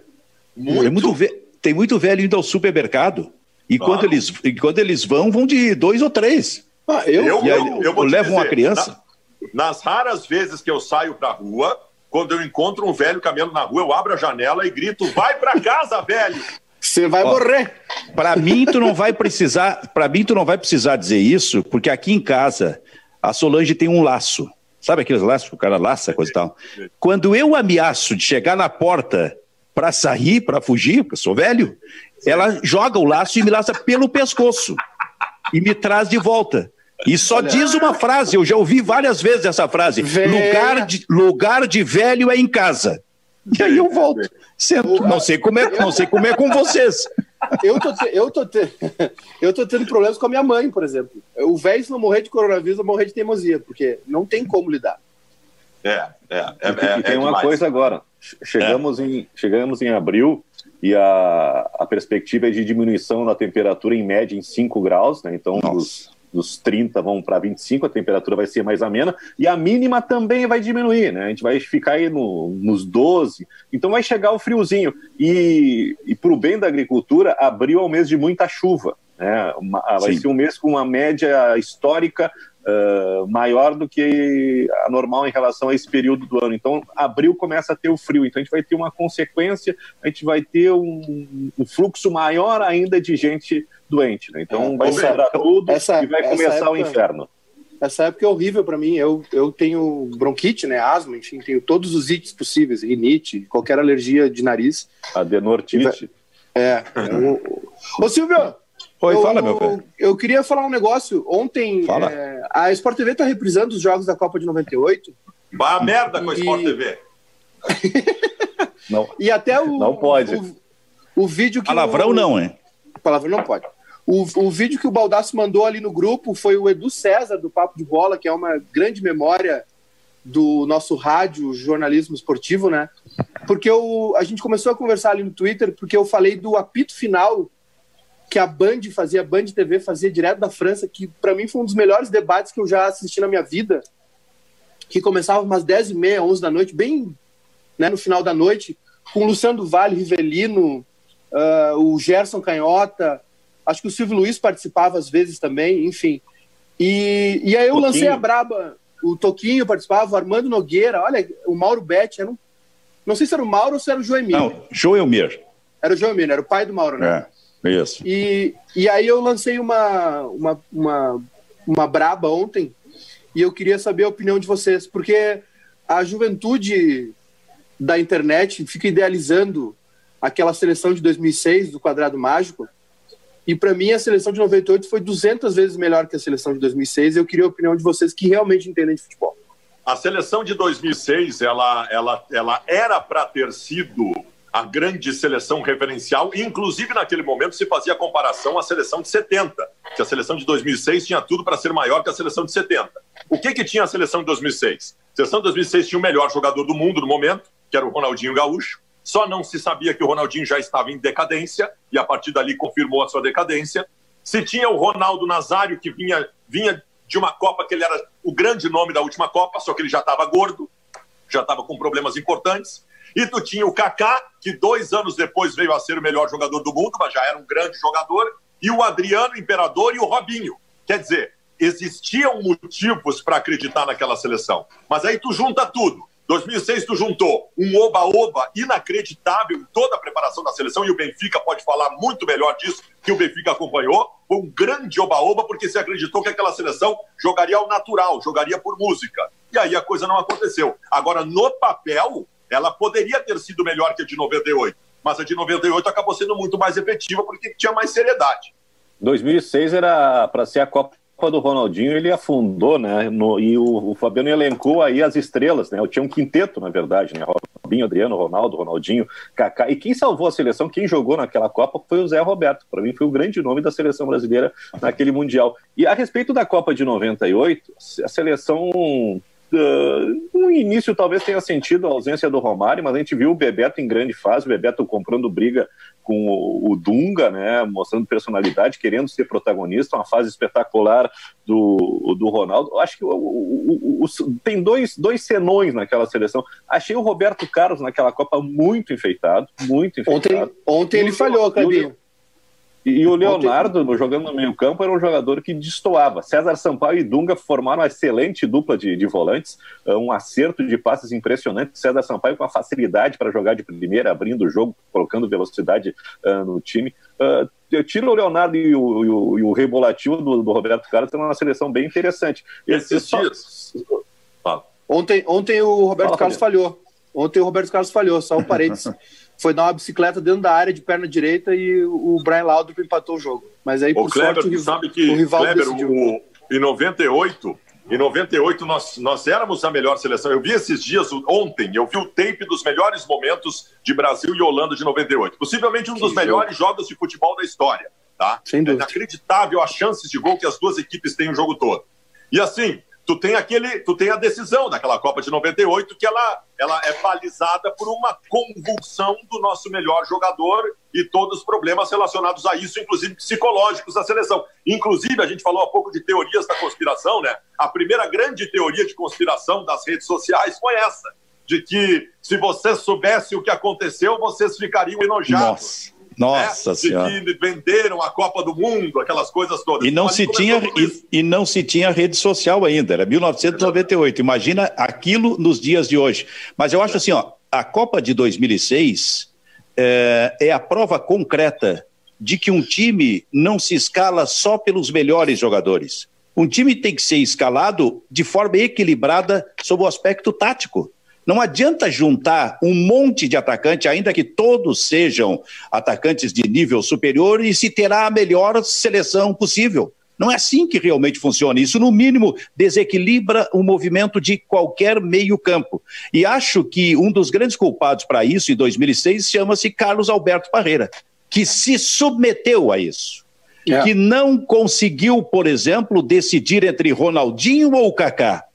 Muito. É muito ve- Tem muito velho indo ao supermercado. E quando, eles, e quando eles vão, vão de dois ou três. Ah, eu, Eu- aí, eu te levam uma criança. Nas raras vezes que eu saio pra rua, quando eu encontro um velho caminhando na rua, eu abro a janela e grito: vai pra casa, velho! você vai Ó. morrer. Para mim, tu não vai precisar. Para mim, tu não vai precisar dizer isso, porque aqui em casa a Solange tem um laço. Sabe aqueles laços que o cara laça, coisa e tal? Quando eu ameaço de chegar na porta para sair, para fugir, porque eu sou velho, ela joga o laço e me laça pelo pescoço e me traz de volta. E só diz uma frase, eu já ouvi várias vezes essa frase: Velha. lugar de, lugar de velho é em casa. E aí eu volto. Sento. Não sei como é, não sei como é com vocês. Eu tô, te- eu, tô te- eu tô tendo problemas com a minha mãe, por exemplo. O velho, se não morrer de coronavírus, vai morrer de teimosia, porque não tem como lidar. É, é, é, E tem- é, e tem é uma demais. coisa agora. Che- Chegamos, em, chegamos em abril e a, a perspectiva é de diminuição da temperatura em média em 5 graus, né? Então, dos, dos 30 vão para 25, a temperatura vai ser mais amena, e a mínima também vai diminuir, né? A gente vai ficar aí no, nos 12, então vai chegar o friozinho. E, e para o bem da agricultura, abril é um mês de muita chuva. Né? Uma- vai Sim. ser um mês com uma média histórica ah, maior do que a normal em relação a esse período do ano. Então, abril começa a ter o frio. Então, a gente vai ter uma consequência, a gente vai ter um, um fluxo maior ainda de gente doente. Né? Então, É, vai sobrar tudo essa- e vai começar o época- inferno. Essa época é horrível pra mim. Eu, eu tenho bronquite, né? Asma, enfim, tenho todos os ites possíveis, rinite, qualquer alergia de nariz. Adenortite. É. eu- (laughs) Ô, Silvio! Oi, eu, fala, meu velho. Eu queria falar um negócio. Ontem, Fala. é, a Sport TV tá reprisando os jogos da Copa de 98 Vá a merda com a E- Sport TV. (laughs) Não, e até o. Não pode. O, o vídeo que. Palavrão o, não, hein? Palavrão não pode. O, o vídeo que o Baldasso mandou ali no grupo foi o Edu César, do Papo de Bola, que é uma grande memória do nosso rádio jornalismo esportivo, né? Porque eu, a gente começou a conversar ali no Twitter, porque eu falei do apito final que a Band fazia, a Band TV fazia direto da França, que para mim foi um dos melhores debates que eu já assisti na minha vida, que começava umas 10 e meia, 11 da noite, bem né, no final da noite, com o Luciano do Vale, Rivelino, ah, o Gerson Canhota, acho que o Silvio Luiz participava às vezes também, enfim. E, e aí eu Toquinho. lancei a braba, o Toquinho participava, o Armando Nogueira, olha, o Mauro Betti, era um, não sei se era o Mauro ou se era o Joemir. Não, Joelmir. Era o Joemir, era o pai do Mauro, né? É, isso. E, e aí eu lancei uma, uma, uma, uma braba ontem e eu queria saber a opinião de vocês, porque a juventude da internet fica idealizando aquela seleção de 2006 do Quadrado Mágico e para mim a seleção de 98 foi 200 vezes melhor que a seleção de 2006 e eu queria a opinião de vocês que realmente entendem de futebol. A seleção de 2006, ela, ela, ela era para ter sido a grande seleção referencial, inclusive naquele momento se fazia comparação à seleção de 70, que a seleção de 2006 tinha tudo para ser maior que a seleção de 70. O que, que tinha a seleção de 2006? A seleção de 2006 tinha o melhor jogador do mundo no momento, que era o Ronaldinho Gaúcho, só não se sabia que o Ronaldinho já estava em decadência, e a partir dali confirmou a sua decadência. Se tinha o Ronaldo Nazário, que vinha, vinha de uma Copa que ele era o grande nome da última Copa, só que ele já estava gordo, já estava com problemas importantes. E tu tinha o Kaká, que dois anos depois veio a ser o melhor jogador do mundo, mas já era um grande jogador, e o Adriano Imperador e o Robinho. Quer dizer, existiam motivos para acreditar naquela seleção. Mas aí tu junta tudo. 2006 tu juntou um oba-oba inacreditável em toda a preparação da seleção, e o Benfica pode falar muito melhor disso, que o Benfica acompanhou. Foi um grande oba-oba, porque se acreditou que aquela seleção jogaria ao natural, jogaria por música. E aí a coisa não aconteceu. Agora, no papel, ela poderia ter sido melhor que a de 98, mas a de 98 acabou sendo muito mais efetiva porque tinha mais seriedade. 2006 era para ser a Copa do Ronaldinho, ele afundou, né? No, e o, o Fabiano elencou aí as estrelas, né? Eu tinha um quinteto, na verdade, né? Robinho, Adriano, Ronaldo, Ronaldinho, Kaká. E quem salvou a seleção, quem jogou naquela Copa foi o Zé Roberto. Para mim foi o grande nome da seleção brasileira naquele Mundial. E a respeito da Copa de 98, a seleção Uh, no início talvez tenha sentido a ausência do Romário, mas a gente viu o Bebeto em grande fase, o Bebeto comprando briga com o, o Dunga, né, mostrando personalidade, querendo ser protagonista, uma fase espetacular do, do Ronaldo. Acho que o, o, o, tem dois, dois senões naquela seleção. Achei o Roberto Carlos naquela Copa muito enfeitado, muito enfeitado. Ontem, ontem ele falhou, Cabinho. E, o Leonardo, Ontem... jogando no meio-campo, era um jogador que destoava. César Sampaio e Dunga formaram uma excelente dupla de, de volantes, eh, um acerto de passes impressionante. César Sampaio com a facilidade para jogar de primeira, abrindo o jogo, colocando velocidade uh, no time. Uh, eu tiro o Leonardo e o, e o, e o rebolativo do, do, Roberto Carlos, tem uma seleção bem interessante. Esses dias. Ontem, ontem o Roberto Fala, Carlos falhou. Ontem o Roberto Carlos falhou, só um parênteses. (laughs) foi dar uma bicicleta dentro da área de perna direita e o Brian Laudrup empatou o jogo. Mas aí, por Kleber, sorte, o, sabe que, o rival Kleber, decidiu. O, em 98, em 98 nós, nós éramos a melhor seleção. Eu vi esses dias, ontem, eu vi o tape dos melhores momentos de Brasil e Holanda de 98. Possivelmente um que dos jogo. melhores jogos de futebol da história. Tá? Sem dúvida. É inacreditável as chances de gol que as duas equipes têm o jogo todo. E assim, tu tem aquele, tu tem a decisão daquela Copa de 98 que ela, ela é balizada por uma convulsão do nosso melhor jogador e todos os problemas relacionados a isso, inclusive psicológicos da seleção. Inclusive, a gente falou há pouco de teorias da conspiração, né? A primeira grande teoria de conspiração das redes sociais foi essa, de que se vocês soubessem o que aconteceu, vocês ficariam enojados. Nossa. Nossa né? senhora. Que venderam a Copa do Mundo, aquelas coisas todas. E não, se tinha, e, e, não se tinha rede social ainda, era 1998. Imagina aquilo nos dias de hoje. Mas eu acho assim, ó, a Copa de 2006 é, é a prova concreta de que um time não se escala só pelos melhores jogadores. Um time tem que ser escalado de forma equilibrada sob o aspecto tático. Não adianta juntar um monte de atacante, ainda que todos sejam atacantes de nível superior, e se terá a melhor seleção possível. Não é assim que realmente funciona. Isso, no mínimo, desequilibra o movimento de qualquer meio-campo. E acho que um dos grandes culpados para isso, em 2006, chama-se Carlos Alberto Parreira, que se submeteu a isso. É. Que não conseguiu, por exemplo, decidir entre Ronaldinho ou Kaká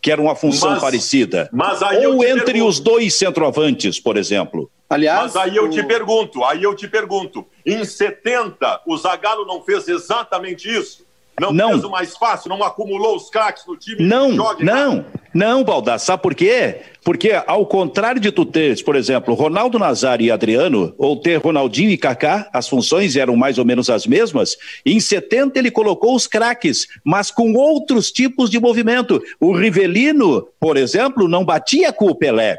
que era uma função mas, parecida. Mas Ou entre pergunto. os dois centroavantes, por exemplo. Aliás, mas aí eu te pergunto, aí eu te pergunto, em 70 o Zagallo não fez exatamente isso? Não, não. fez o mais fácil, não acumulou os craques no time? Não, não, não, Baldar. Sabe por quê? Porque, ao contrário de tu teres, por exemplo, Ronaldo Nazário e Adriano, ou ter Ronaldinho e Kaká, as funções eram mais ou menos as mesmas, em 70 ele colocou os craques, mas com outros tipos de movimento. O Rivelino, por exemplo, não batia com o Pelé.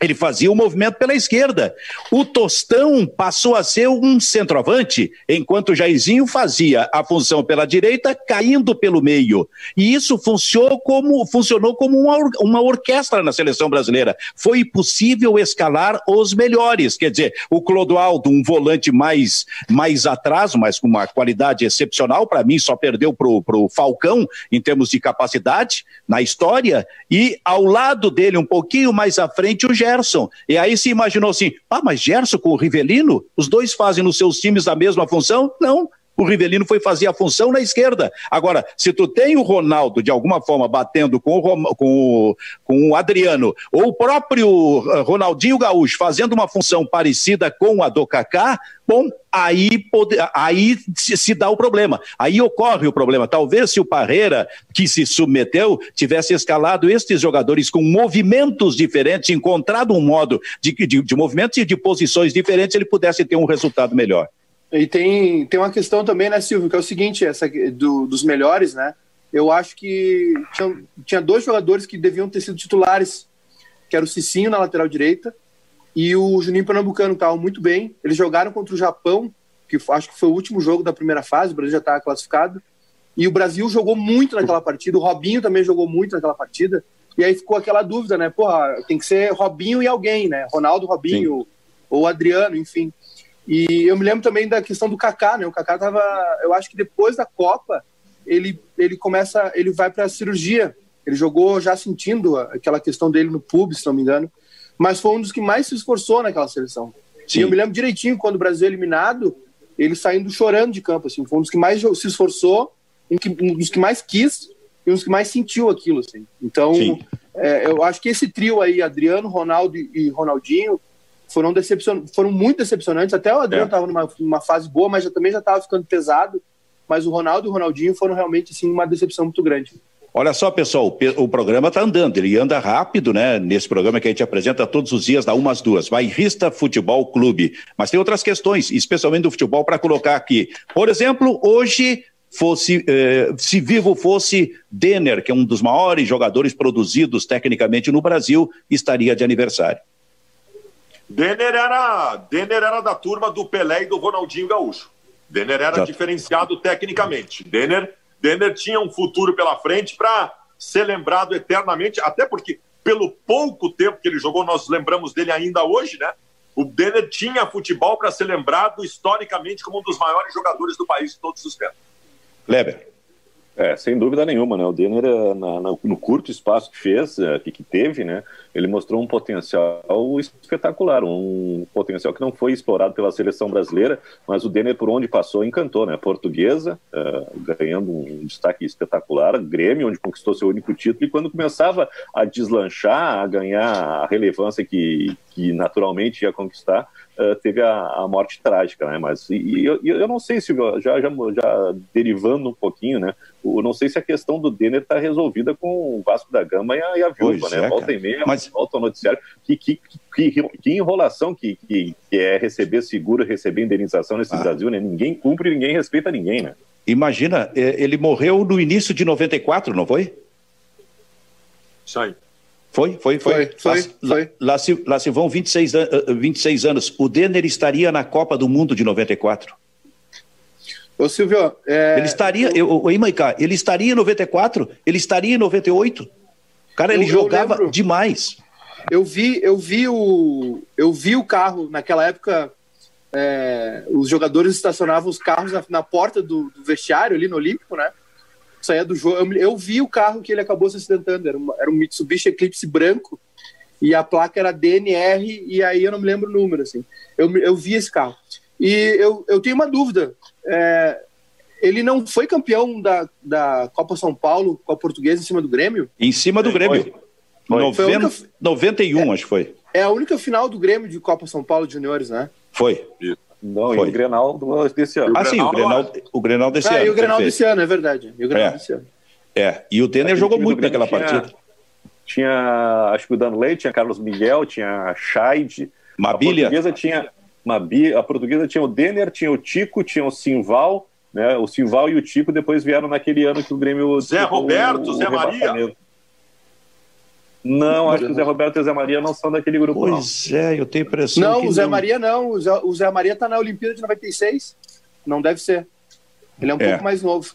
Ele fazia o movimento pela esquerda. O Tostão passou a ser um centroavante, enquanto o Jairzinho fazia a função pela direita, caindo pelo meio. E isso funcionou como, funcionou como uma, uma orquestra na seleção brasileira. Foi possível escalar os melhores. Quer dizer, o Clodoaldo, um volante mais, mais atrás, mas com uma qualidade excepcional, para mim só perdeu para o Falcão em termos de capacidade na história. E ao lado dele, um pouquinho mais à frente, o Gerson. E aí se imaginou assim: ah, mas Gerson com o Rivelino, os dois fazem nos seus times a mesma função? Não. O Rivelino foi fazer a função na esquerda. Agora, se tu tem o Ronaldo de alguma forma batendo com o, com o, com o Adriano, ou o próprio eh, Ronaldinho Gaúcho fazendo uma função parecida com a do Kaká, bom, aí, pode, aí se, dá o problema. Aí ocorre o problema. Talvez se o Parreira, que se submeteu, tivesse escalado estes jogadores com movimentos diferentes, encontrado um modo de, de, de movimentos e de posições diferentes, ele pudesse ter um resultado melhor. E tem, tem uma questão também, né, Silvio, que é o seguinte, essa do, dos melhores, né? Eu acho que tinha, tinha dois jogadores que deviam ter sido titulares, que era o Cicinho na lateral direita e o Juninho Pernambucano estavam muito bem. Eles jogaram contra o Japão, que acho que foi o último jogo da primeira fase, o Brasil já estava classificado. E o Brasil jogou muito naquela partida, o Robinho também jogou muito naquela partida. E aí ficou aquela dúvida, né? Porra, tem que ser Robinho e alguém, né? Ronaldo, Robinho, Sim. ou Adriano, enfim. E eu me lembro também da questão do Kaká, né? O Kaká tava, eu acho que depois da Copa, ele ele começa, ele vai para a cirurgia. Ele jogou já sentindo aquela questão dele no pub, se não me engano mas foi um dos que mais se esforçou naquela seleção. Sim. E eu me lembro direitinho, quando o Brasil é eliminado, ele saindo chorando de campo, assim, foi um dos que mais se esforçou, um, que, um dos que mais quis e um dos que mais sentiu aquilo, assim. Então, é, eu acho que esse trio aí, Adriano, Ronaldo e Ronaldinho, foram, decepcion... foram muito decepcionantes. Até o Adriano estava é. numa, numa, fase boa, mas já, também já estava ficando pesado. Mas o Ronaldo e o Ronaldinho foram realmente assim, uma decepção muito grande. Olha só, pessoal, o programa está andando, ele anda rápido, né? Nesse programa que a gente apresenta todos os dias, da uma às duas. Vai Rista Futebol Clube. Mas tem outras questões, especialmente do futebol, para colocar aqui. Por exemplo, hoje fosse, eh, se vivo fosse Denner, que é um dos maiores jogadores produzidos tecnicamente no Brasil, estaria de aniversário. Denner era, Denner era da turma do Pelé e do Ronaldinho Gaúcho. Denner era Exato. diferenciado tecnicamente. Denner, Denner tinha um futuro pela frente para ser lembrado eternamente, até porque, pelo pouco tempo que ele jogou, nós lembramos dele ainda hoje, né? O Denner tinha futebol para ser lembrado historicamente como um dos maiores jogadores do país de todos os tempos. Leber. É, sem dúvida nenhuma, né? O Denner, eh, na, na, no curto espaço que fez, eh, que, que teve, né? Ele mostrou um potencial espetacular, um potencial que não foi explorado pela seleção brasileira, mas o Denner, por onde passou, encantou, né? Portuguesa, uh, ganhando um destaque espetacular, Grêmio, onde conquistou seu único título, e quando começava a deslanchar, a ganhar a relevância que, que naturalmente ia conquistar, uh, teve a, a, morte trágica, né? Mas e, e eu, eu, não sei se já, já, já derivando um pouquinho, né? Eu não sei se a questão do Denner está resolvida com o Vasco da Gama e a, e a Viúva, né? É, volta e meia, mas volta ao noticiário. Que, que, que, que enrolação que, que, que, é receber seguro, receber indenização nesse ah. Brasil, né? Ninguém cumpre, ninguém respeita ninguém, né? Imagina, é, ele morreu no início de 94, não foi? Isso aí. Foi, foi, foi. foi, foi, lá, foi. Lá, se, lá se vão 26, 26 anos. O Denner estaria na Copa do Mundo de 94. Ô Silvio, é... ele estaria, eu, o Imaiká, ele estaria em 94, ele estaria em 98. Cara, ele eu, jogava eu demais. Eu vi, eu vi o, eu vi o carro naquela época. É, os jogadores estacionavam os carros na, na porta do, do, vestiário ali no Olímpico, né? saía do jogo. Eu, eu, vi o carro que ele acabou se acidentando. Era, uma, era um Mitsubishi Eclipse branco e a placa era DNR e aí eu não me lembro o número, assim. Eu, eu vi esse carro. E eu, eu tenho uma dúvida. É, ele não foi campeão da, da Copa São Paulo com a portuguesa em cima do Grêmio? Em cima do Grêmio. Foi. Foi. Noven... única... 91, é, acho que foi. É a única final do Grêmio de Copa São Paulo de Juniores, né? Foi. Não, Foi. e o Grenal desse ano. Ah, sim, o Grenal, o Grenal desse ah, ano. E o Grenal desse ano, é verdade. E o Grenal é. desse ano. É, e o Denner jogou muito naquela tinha, partida. Tinha, acho que o Danley, tinha Carlos Miguel, tinha Scheid. Mabilha. A portuguesa tinha, Mabi, a portuguesa tinha o Denner, tinha o Tico, tinha o Simval, né? O Simval e o Tico depois vieram naquele ano que o Grêmio... Zé Roberto, o, o Zé Maria. Não, acho que o Zé Roberto e o Zé Maria não são daquele grupo. Pois não. é, eu tenho impressão. Não, o Zé não... Maria não. O Zé, o Zé Maria está na Olimpíada de 96. Não deve ser. Ele é um é. pouco mais novo.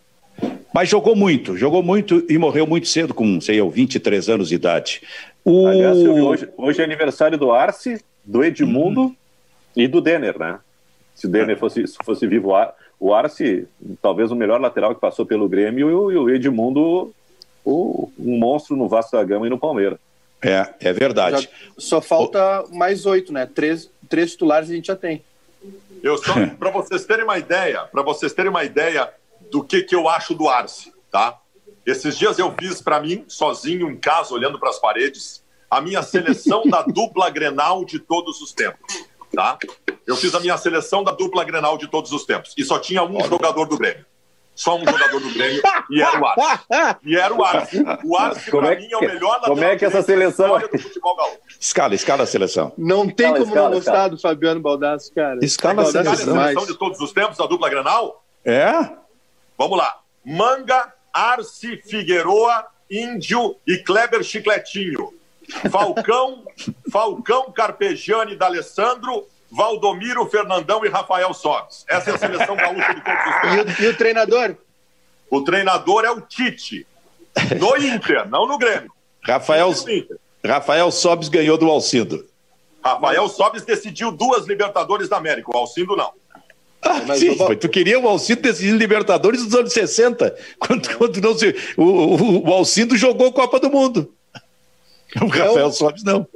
Mas jogou muito, jogou muito e morreu muito cedo, com, sei eu, 23 anos de idade. O... Aliás, hoje, hoje, é aniversário do Arce, do Edmundo uhum. e do Denner, né? Se o Denner fosse, fosse vivo, o Arce, talvez o melhor lateral que passou pelo Grêmio, e o Edmundo o, um monstro no Vasco da Gama e no Palmeiras. É, é verdade. Já, só falta o... mais oito, né? Três, três titulares a gente já tem. Eu só para vocês terem uma ideia, para vocês terem uma ideia do que, que eu acho do Arce, tá? Esses dias eu fiz para mim, sozinho em casa, olhando para as paredes, a minha seleção da (laughs) dupla Grenal de todos os tempos, tá? Eu fiz a minha seleção da dupla Grenal de todos os tempos e só tinha um jogador do Grêmio só um jogador do Grêmio e era o Arce. E era o Arce. O Arce, para é mim, é o melhor lateral Como é que essa seleção do futebol gaúcho. Escala, escala a seleção. Não tem escala, como escala, não gostar do Fabiano Baldassi, cara. Escala a seleção. a seleção de todos os tempos, a dupla Granal? É? Vamos lá. Manga, Arce, Figueroa, Índio e Kleber Chicletinho. Falcão, (laughs) Falcão, Carpegiani, D'Alessandro, Valdomiro, Fernandão e Rafael Sobes. Essa é a seleção gaúcha de todos os tempos. E, e o treinador? O treinador é o Tite. No Inter, não no Grêmio. Rafael, Rafael Sobes ganhou do Alcindo. Rafael Sobes decidiu duas Libertadores da América, o Alcindo não. Ah, sim, vou... tu queria o Alcindo decidir Libertadores dos anos 60, quando, quando não se, o, o, o Alcindo jogou Copa do Mundo. O Rafael é o... Sobes não.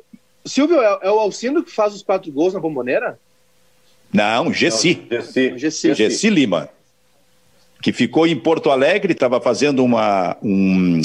Silvio, é, é, o Alcindo que faz os quatro gols na bomboneira? Não, Gessi. Gessi. Gessi Lima. Que ficou em Porto Alegre, estava fazendo uma, um,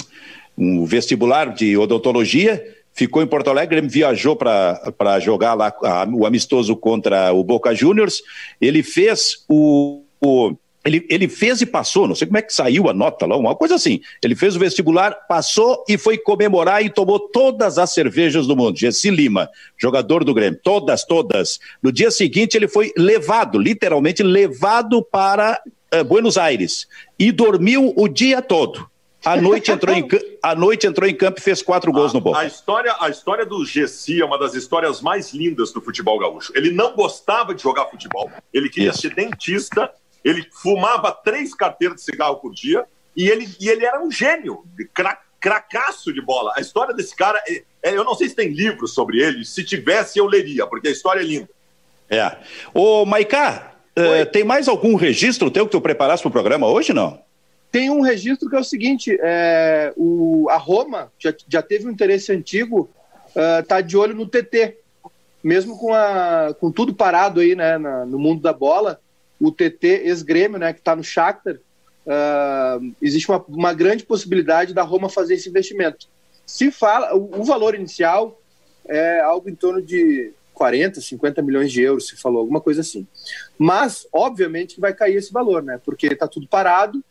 um vestibular de odontologia, ficou em Porto Alegre, viajou para jogar lá a, o amistoso contra o Boca Juniors. Ele fez o, o ele, ele, fez e passou, não sei como é que saiu a nota lá, uma coisa assim. Ele fez o vestibular, passou e foi comemorar e tomou todas as cervejas do mundo. Jesse Lima, jogador do Grêmio, todas, todas. No dia seguinte, ele foi levado, literalmente levado para uh, Buenos Aires e dormiu o dia todo. À noite entrou em, à noite entrou em campo e fez quatro gols a, no Boca. A história, a história do Gessi é uma das histórias mais lindas do futebol gaúcho. Ele não gostava de jogar futebol, ele queria Isso. ser dentista ele fumava três carteiras de cigarro por dia e ele, e ele era um gênio, cra, cracaço de bola. A história desse cara, é, é, eu não sei se tem livros sobre ele, se tivesse eu leria, porque a história é linda. É. Ô, Maiká, uh, tem mais algum registro teu que tu preparaste para o programa hoje, não? Tem um registro que é o seguinte, é, o, a Roma já, já teve um interesse antigo, uh, tá de olho no TT, mesmo com, a, com tudo parado aí, né, na, no mundo da bola, o TT ex-grêmio, né, que está no Shakhtar, uh, existe uma, uma, grande possibilidade da Roma fazer esse investimento. Se fala, o, o, valor inicial é algo em torno de 40, 50 milhões de euros, se falou, alguma coisa assim. Mas, obviamente, que vai cair esse valor, né, porque está tudo parado,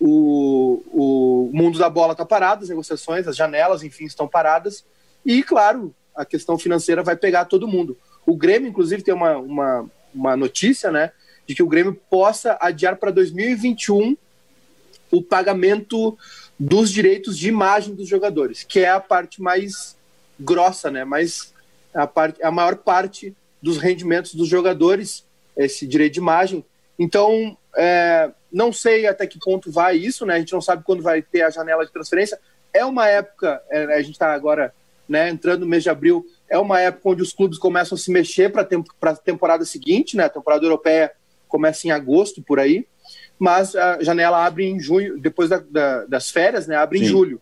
o, o mundo da bola está parado, as negociações, as janelas, enfim, estão paradas, e, claro, a questão financeira vai pegar todo mundo. O Grêmio, inclusive, tem uma, uma, uma notícia, né, de que o Grêmio possa adiar para 2021 o pagamento dos direitos de imagem dos jogadores, que é a parte mais grossa, né? Mais a parte, a maior parte dos rendimentos dos jogadores, esse direito de imagem. Então, é, não sei até que ponto vai isso, né? A gente não sabe quando vai ter a janela de transferência. É uma época, é, a gente está agora né, entrando no mês de abril, é uma época onde os clubes começam a se mexer para a temporada seguinte, né? A temporada europeia começa em agosto por aí, mas a janela abre em junho, depois da, da, das férias, né? Abre Sim. em julho.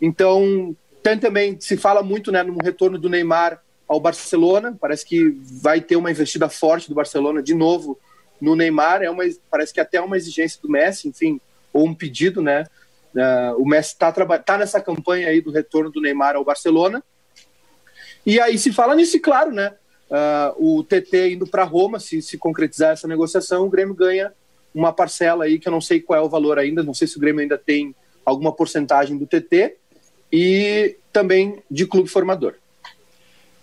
Então, tem também, se fala muito né, no retorno do Neymar ao Barcelona, parece que vai ter uma investida forte do Barcelona de novo no Neymar, é uma, parece que até uma exigência do Messi, enfim, ou um pedido, né? Uh, o Messi está tá nessa campanha aí do retorno do Neymar ao Barcelona. E aí se fala nisso, claro, né? Uh, o TT indo para Roma, se se concretizar essa negociação, o Grêmio ganha uma parcela aí que eu não sei qual é o valor ainda, não sei se o Grêmio ainda tem alguma porcentagem do TT e também de clube formador.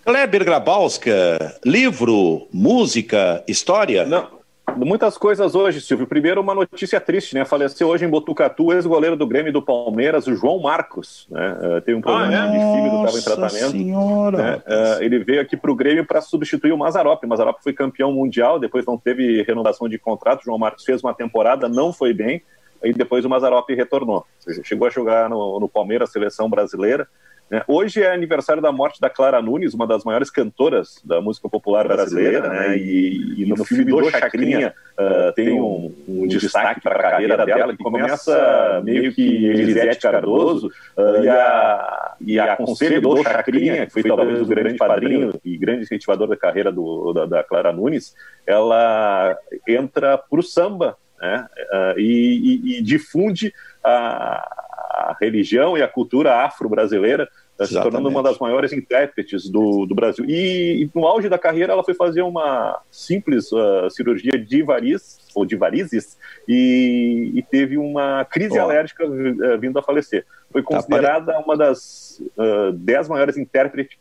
Kleber Grabowska, livro, música, história? Não, Muitas coisas hoje, Silvio. Primeiro, uma notícia triste, né? Faleceu hoje em Botucatu, ex-goleiro do Grêmio do Palmeiras, o João Marcos. Né? Uh, tem um problema ah, é? de fígado, estava em tratamento. Senhora. Né? Uh, ele veio aqui para o Grêmio para substituir o Mazarop. O Mazarop foi campeão mundial, depois não teve renovação de contrato. O João Marcos fez uma temporada, não foi bem. E depois o Mazarop retornou. Chegou a jogar no, no Palmeiras, seleção brasileira. Né? Hoje é aniversário da morte da Clara Nunes, uma das maiores cantoras da música popular brasileira, né? E, e, no, no filme do Chacrinha uh, tem um, um destaque para a carreira dela, que começa meio que Elisete Cardoso uh, e, a, e a conselho do Chacrinha, que foi talvez o grande padrinho e grande incentivador da carreira do, da, da Clara Nunes, ela entra para o samba né? Uh, e, e, e difunde a a religião e a cultura afro-brasileira, tá se tornando uma das maiores intérpretes do, do Brasil. E, e, no auge da carreira, ela foi fazer uma simples uh, cirurgia de variz, ou de varizes, e, e teve uma crise oh. alérgica uh, vindo a falecer. Foi tá considerada tá uma das uh, dez maiores intérpretes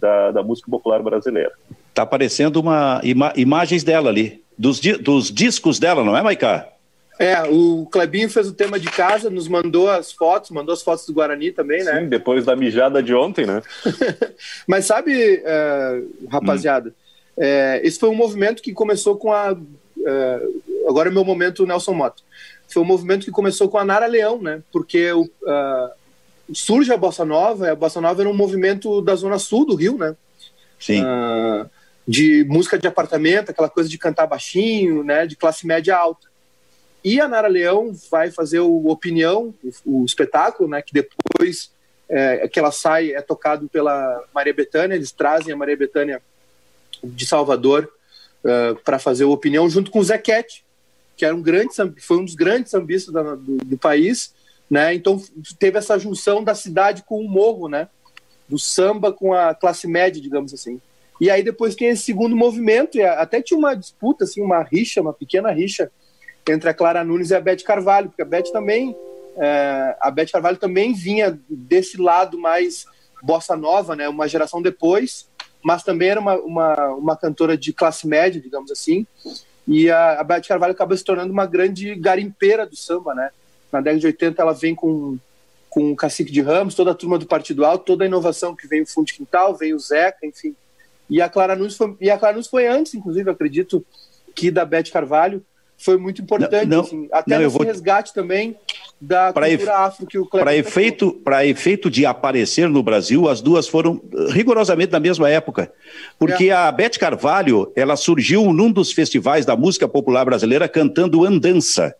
da, da música popular brasileira. Está aparecendo uma ima imagens dela ali, dos, di dos discos dela, não é, Maiká? É, o Clebinho fez o tema de casa, nos mandou as fotos, mandou as fotos do Guarani também, né? Sim, depois da mijada de ontem, né? (laughs) Mas sabe, é, rapaziada, hum. é, esse foi um movimento que começou com a. É, agora é meu momento Nelson Moto. Foi um movimento que começou com a Nara Leão, né? Porque o, uh, surge a Bossa Nova, a Bossa Nova era um movimento da Zona Sul do Rio, né? Sim. Uh, de música de apartamento, aquela coisa de cantar baixinho, né? De classe média alta. E a Nara Leão vai fazer o Opinião, o, o espetáculo, né, que depois é, que ela sai é tocado pela Maria Bethânia, eles trazem a Maria Bethânia de Salvador uh, para fazer o Opinião junto com o Zequete, que era um grande, foi um dos grandes sambistas do, do, país, né? Então teve essa junção da cidade com o morro, né? Do samba com a classe média, digamos assim. E aí depois tem esse segundo movimento, e até tinha uma disputa, assim, uma rixa, uma pequena rixa entre a Clara Nunes e a Beth Carvalho, porque a Beth também, é, a Beth Carvalho também vinha desse lado mais bossa nova, né? Uma geração depois, mas também era uma, uma, uma cantora de classe média, digamos assim. E a, a Beth Carvalho acaba se tornando uma grande garimpeira do samba, né? Na década de 80 ela vem com, com o Cacique de Ramos, toda a turma do Partido Alto, toda a inovação que vem o Fundo de Quintal, vem o Zeca, enfim. E a Clara Nunes foi, e a Clara Nunes foi antes, inclusive, acredito, que da Beth Carvalho. Foi muito importante, não, não, assim, até não, vou... resgate também da pra cultura afro que o Para efeito, para efeito de aparecer no Brasil, as duas foram rigorosamente da mesma época. Porque é. a Beth Carvalho, ela surgiu num dos festivais da música popular brasileira cantando Andança,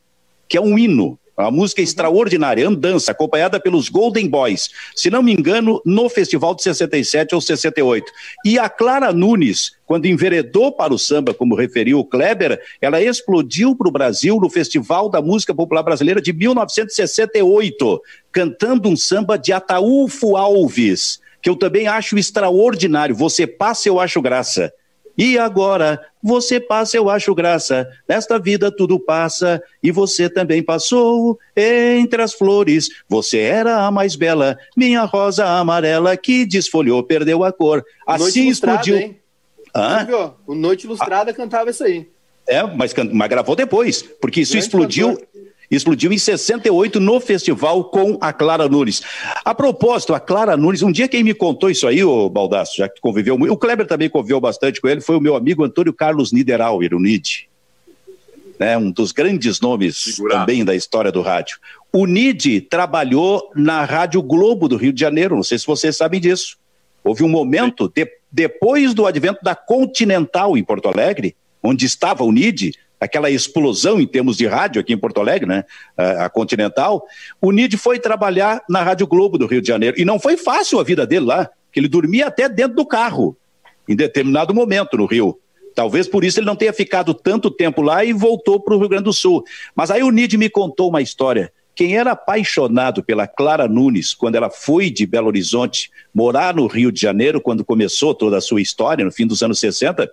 que é um hino. Uma música extraordinária, Andança, acompanhada pelos Golden Boys, se não me engano, no festival de 67 ou 68. E a Clara Nunes, quando enveredou para o samba, como referiu o Kleber, ela explodiu para o Brasil no Festival da Música Popular Brasileira de 1968, cantando um samba de Ataúfo Alves, que eu também acho extraordinário. Você passa, eu acho graça. E agora você passa, eu acho graça. Nesta vida tudo passa e você também passou entre as flores. Você era a mais bela, minha rosa amarela que desfolhou, perdeu a cor. Assim explodiu. Hein? Hã? O Noite Ilustrada ah. cantava isso aí. É, mas, mas gravou depois, porque isso Grande explodiu. Cantor explodiu em 68 no festival com a Clara Nunes. A propósito, a Clara Nunes, um dia quem me contou isso aí, o Baldasso, já que conviveu muito, o Kleber também conviveu bastante com ele, foi o meu amigo Antônio Carlos Niederauer, o NID. Né, um dos grandes nomes também da história do rádio. O NID trabalhou na Rádio Globo do Rio de Janeiro, não sei se vocês sabem disso. Houve um momento, de, depois do advento da Continental em Porto Alegre, onde estava o NID, aquela explosão em termos de rádio aqui em Porto Alegre, né, a, a, Continental, o Nid foi trabalhar na Rádio Globo do Rio de Janeiro. E não foi fácil a vida dele lá, que ele dormia até dentro do carro, em determinado momento no Rio. Talvez por isso ele não tenha ficado tanto tempo lá e voltou para o Rio Grande do Sul. Mas aí o Nid me contou uma história. Quem era apaixonado pela Clara Nunes, quando ela foi de Belo Horizonte morar no Rio de Janeiro, quando começou toda a sua história, no fim dos anos 60,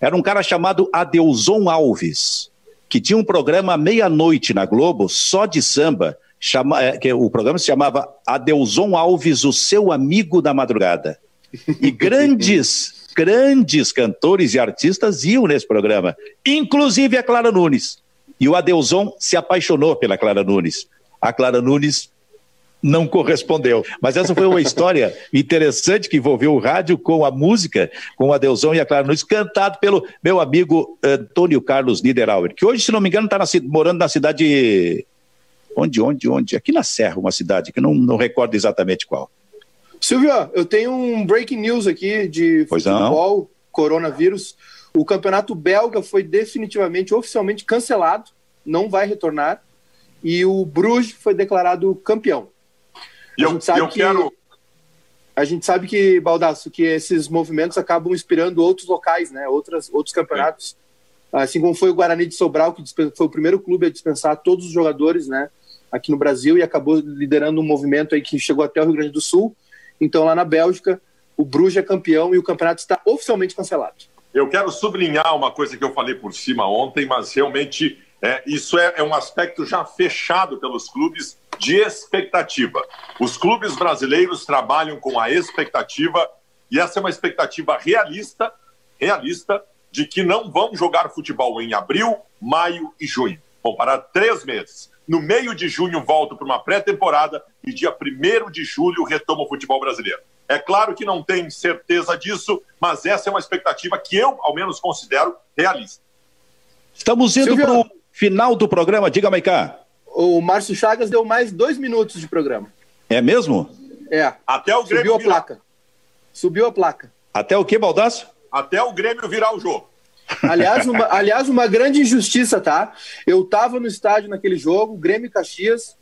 era um cara chamado Adeuson Alves, que tinha um programa meia-noite na Globo, só de samba. Chama, é, que o programa se chamava Adeuson Alves, o seu amigo da madrugada. E grandes, (laughs) grandes cantores e artistas iam nesse programa, inclusive a Clara Nunes. E o Adeuson se apaixonou pela Clara Nunes. A Clara Nunes não correspondeu. Mas essa foi uma história interessante que envolveu o rádio com a música, com a Deusão e a Clara Nunes, cantado pelo meu amigo Antônio Carlos Niederauer, que hoje, se não me engano, está morando na cidade. Onde, onde, onde? Aqui na Serra, uma cidade, que não, não recordo exatamente qual. Silvio, eu tenho um breaking news aqui de pois futebol, não. coronavírus. O campeonato belga foi definitivamente, oficialmente cancelado, não vai retornar. E o Bruges foi declarado campeão. E eu, eu que, quero. A gente sabe que, Baldasso, que esses movimentos acabam inspirando outros locais, né? Outras, outros campeonatos. Sim. Assim como foi o Guarani de Sobral, que foi o primeiro clube a dispensar todos os jogadores, né? Aqui no Brasil e acabou liderando um movimento aí que chegou até o Rio Grande do Sul. Então, lá na Bélgica, o Bruges é campeão e o campeonato está oficialmente cancelado. Eu quero sublinhar uma coisa que eu falei por cima ontem, mas realmente é, isso é, é um aspecto já fechado pelos clubes de expectativa. Os clubes brasileiros trabalham com a expectativa, e essa é uma expectativa realista, realista, de que não vão jogar futebol em abril, maio e junho. Vão parar três meses. No meio de junho volto para uma pré-temporada e dia 1 de julho retoma o futebol brasileiro. É claro que não tem certeza disso, mas essa é uma expectativa que eu, ao menos, considero realista. Estamos indo para o final do programa. Diga, Maicá o Márcio Chagas deu mais dois minutos de programa. É mesmo? É. Até o Grêmio Subiu a virar. placa. Subiu a placa. Até o que, Baldaço? Até o Grêmio virar o jogo. Aliás, uma, aliás, uma grande injustiça, tá? Eu tava no estádio naquele jogo, Grêmio e Caxias,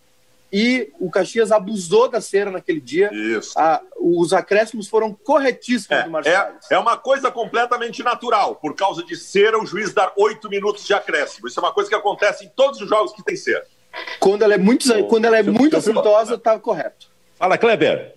e o Caxias abusou da cera naquele dia. Isso. A, os acréscimos foram corretíssimos é, do Marcelo. É, é uma coisa completamente natural. Por causa de cera, o juiz dar oito minutos de acréscimo. Isso é uma coisa que acontece em todos os jogos que tem cera. Quando ela é muito, quando ela é muito assintosa, tá correto. Fala, Kleber.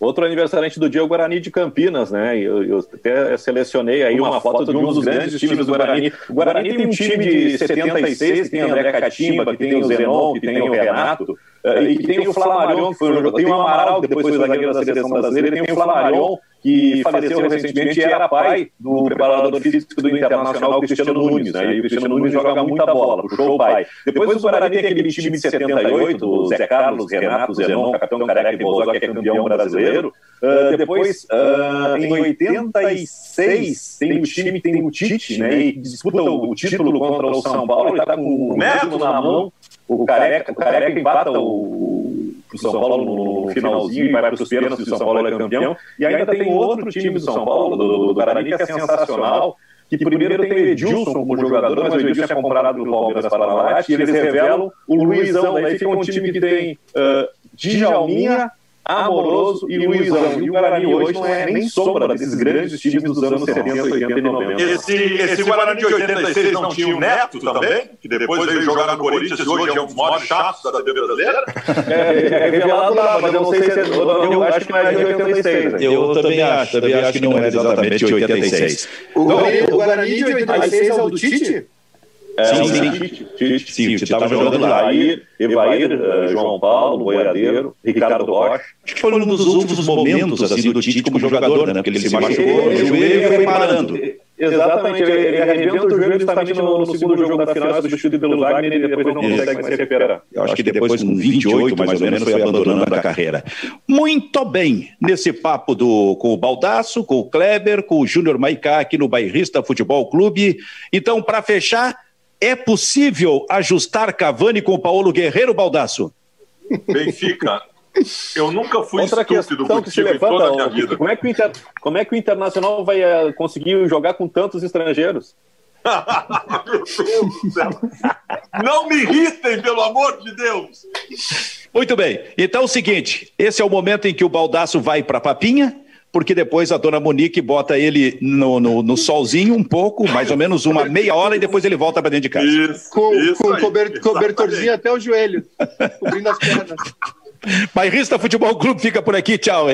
Outro aniversariante do dia é o Guarani de Campinas, né? Eu, eu até selecionei aí uma, uma foto de um dos grandes times do Guarani. O Guarani tem um time de 76, que tem André Catimba, que tem o Zenon, que tem o Renato, uh, e que tem o Flamarion, que foi tem o Amaral, que depois foi zagueiro da seleção brasileira, e tem o Flamarion, que faleceu recentemente e era pai do preparador físico do Internacional, Cristiano Nunes, né? E o Cristiano Nunes joga muita bola, puxou o pai. Depois o Guarani tem aquele time de 78, do Zé Carlos, Renato, Zenon, capitão careca e Bozó, que é campeão brasileiro. Uh, depois, uh, em 86, tem o time, tem o Tite, né? E disputa o título contra o São Paulo, ele tá com o Neto na mão. O Careca, o Careca empata o, o São Paulo no, finalzinho vai para os pênaltis o São Paulo é campeão. E ainda tem outro time do São Paulo, do, do Guarani, que é sensacional, que primeiro tem o Edilson como jogador, mas o Edilson é comprado pelo Palmeiras Paranaense, e eles revelam o Luizão, daí fica um time que tem uh, Djalminha, Amoroso e Luizão. E o Guarani hoje não é nem sombra desses grandes times dos anos 70, 80 e 90. Esse, esse Guarani de 86 não tinha o Neto também, que depois veio jogar no Corinthians e hoje é um dos maiores chatos da TV brasileira? (laughs) É, é revelado lá, mas eu não sei se é. Eu, eu acho que não é de 86. Né? Eu também acho, também acho que não é exatamente de 86. O Guarani de 86 é o do Tite? É, sim, sim. Tite, sim, Tite estava jogando lá. Aí, Evair, uh, João Paulo, Boiadeiro, Ricardo Rocha. Acho que foi um dos últimos momentos assim, do Tite como jogador, né? Porque ele se machucou, o joelho foi parando. Exatamente, ele, ele arrebenta o joelho justamente no, no segundo jogo da final, substituído pelo Wagner e depois não consegue se recuperar. Eu acho que depois, com 28 mais ou menos, foi abandonando a carreira. Muito bem, nesse papo do, com o Baldaço, com o Kleber, com o Júnior Maicá aqui no Bairrista Futebol Clube. Então, para fechar, é possível ajustar Cavani com o Paulo Guerreiro, Baldaço? Benfica, eu nunca fui Outra estúpido que se levanta, toda a minha vida. Como é, que o Inter, como é que o Internacional vai uh, conseguir jogar com tantos estrangeiros? Meu Deus do céu. Não me irritem, pelo amor de Deus! Muito bem. Então é o seguinte: esse é o momento em que o Baldaço vai para a Papinha porque depois a dona Monique bota ele no, no, no, solzinho um pouco, mais ou menos uma meia hora, e depois ele volta para dentro de casa. Isso, com isso com aí, cobert, cobertorzinho até o joelho, cobrindo as pernas. Bairrista Futebol Clube fica por aqui, tchau.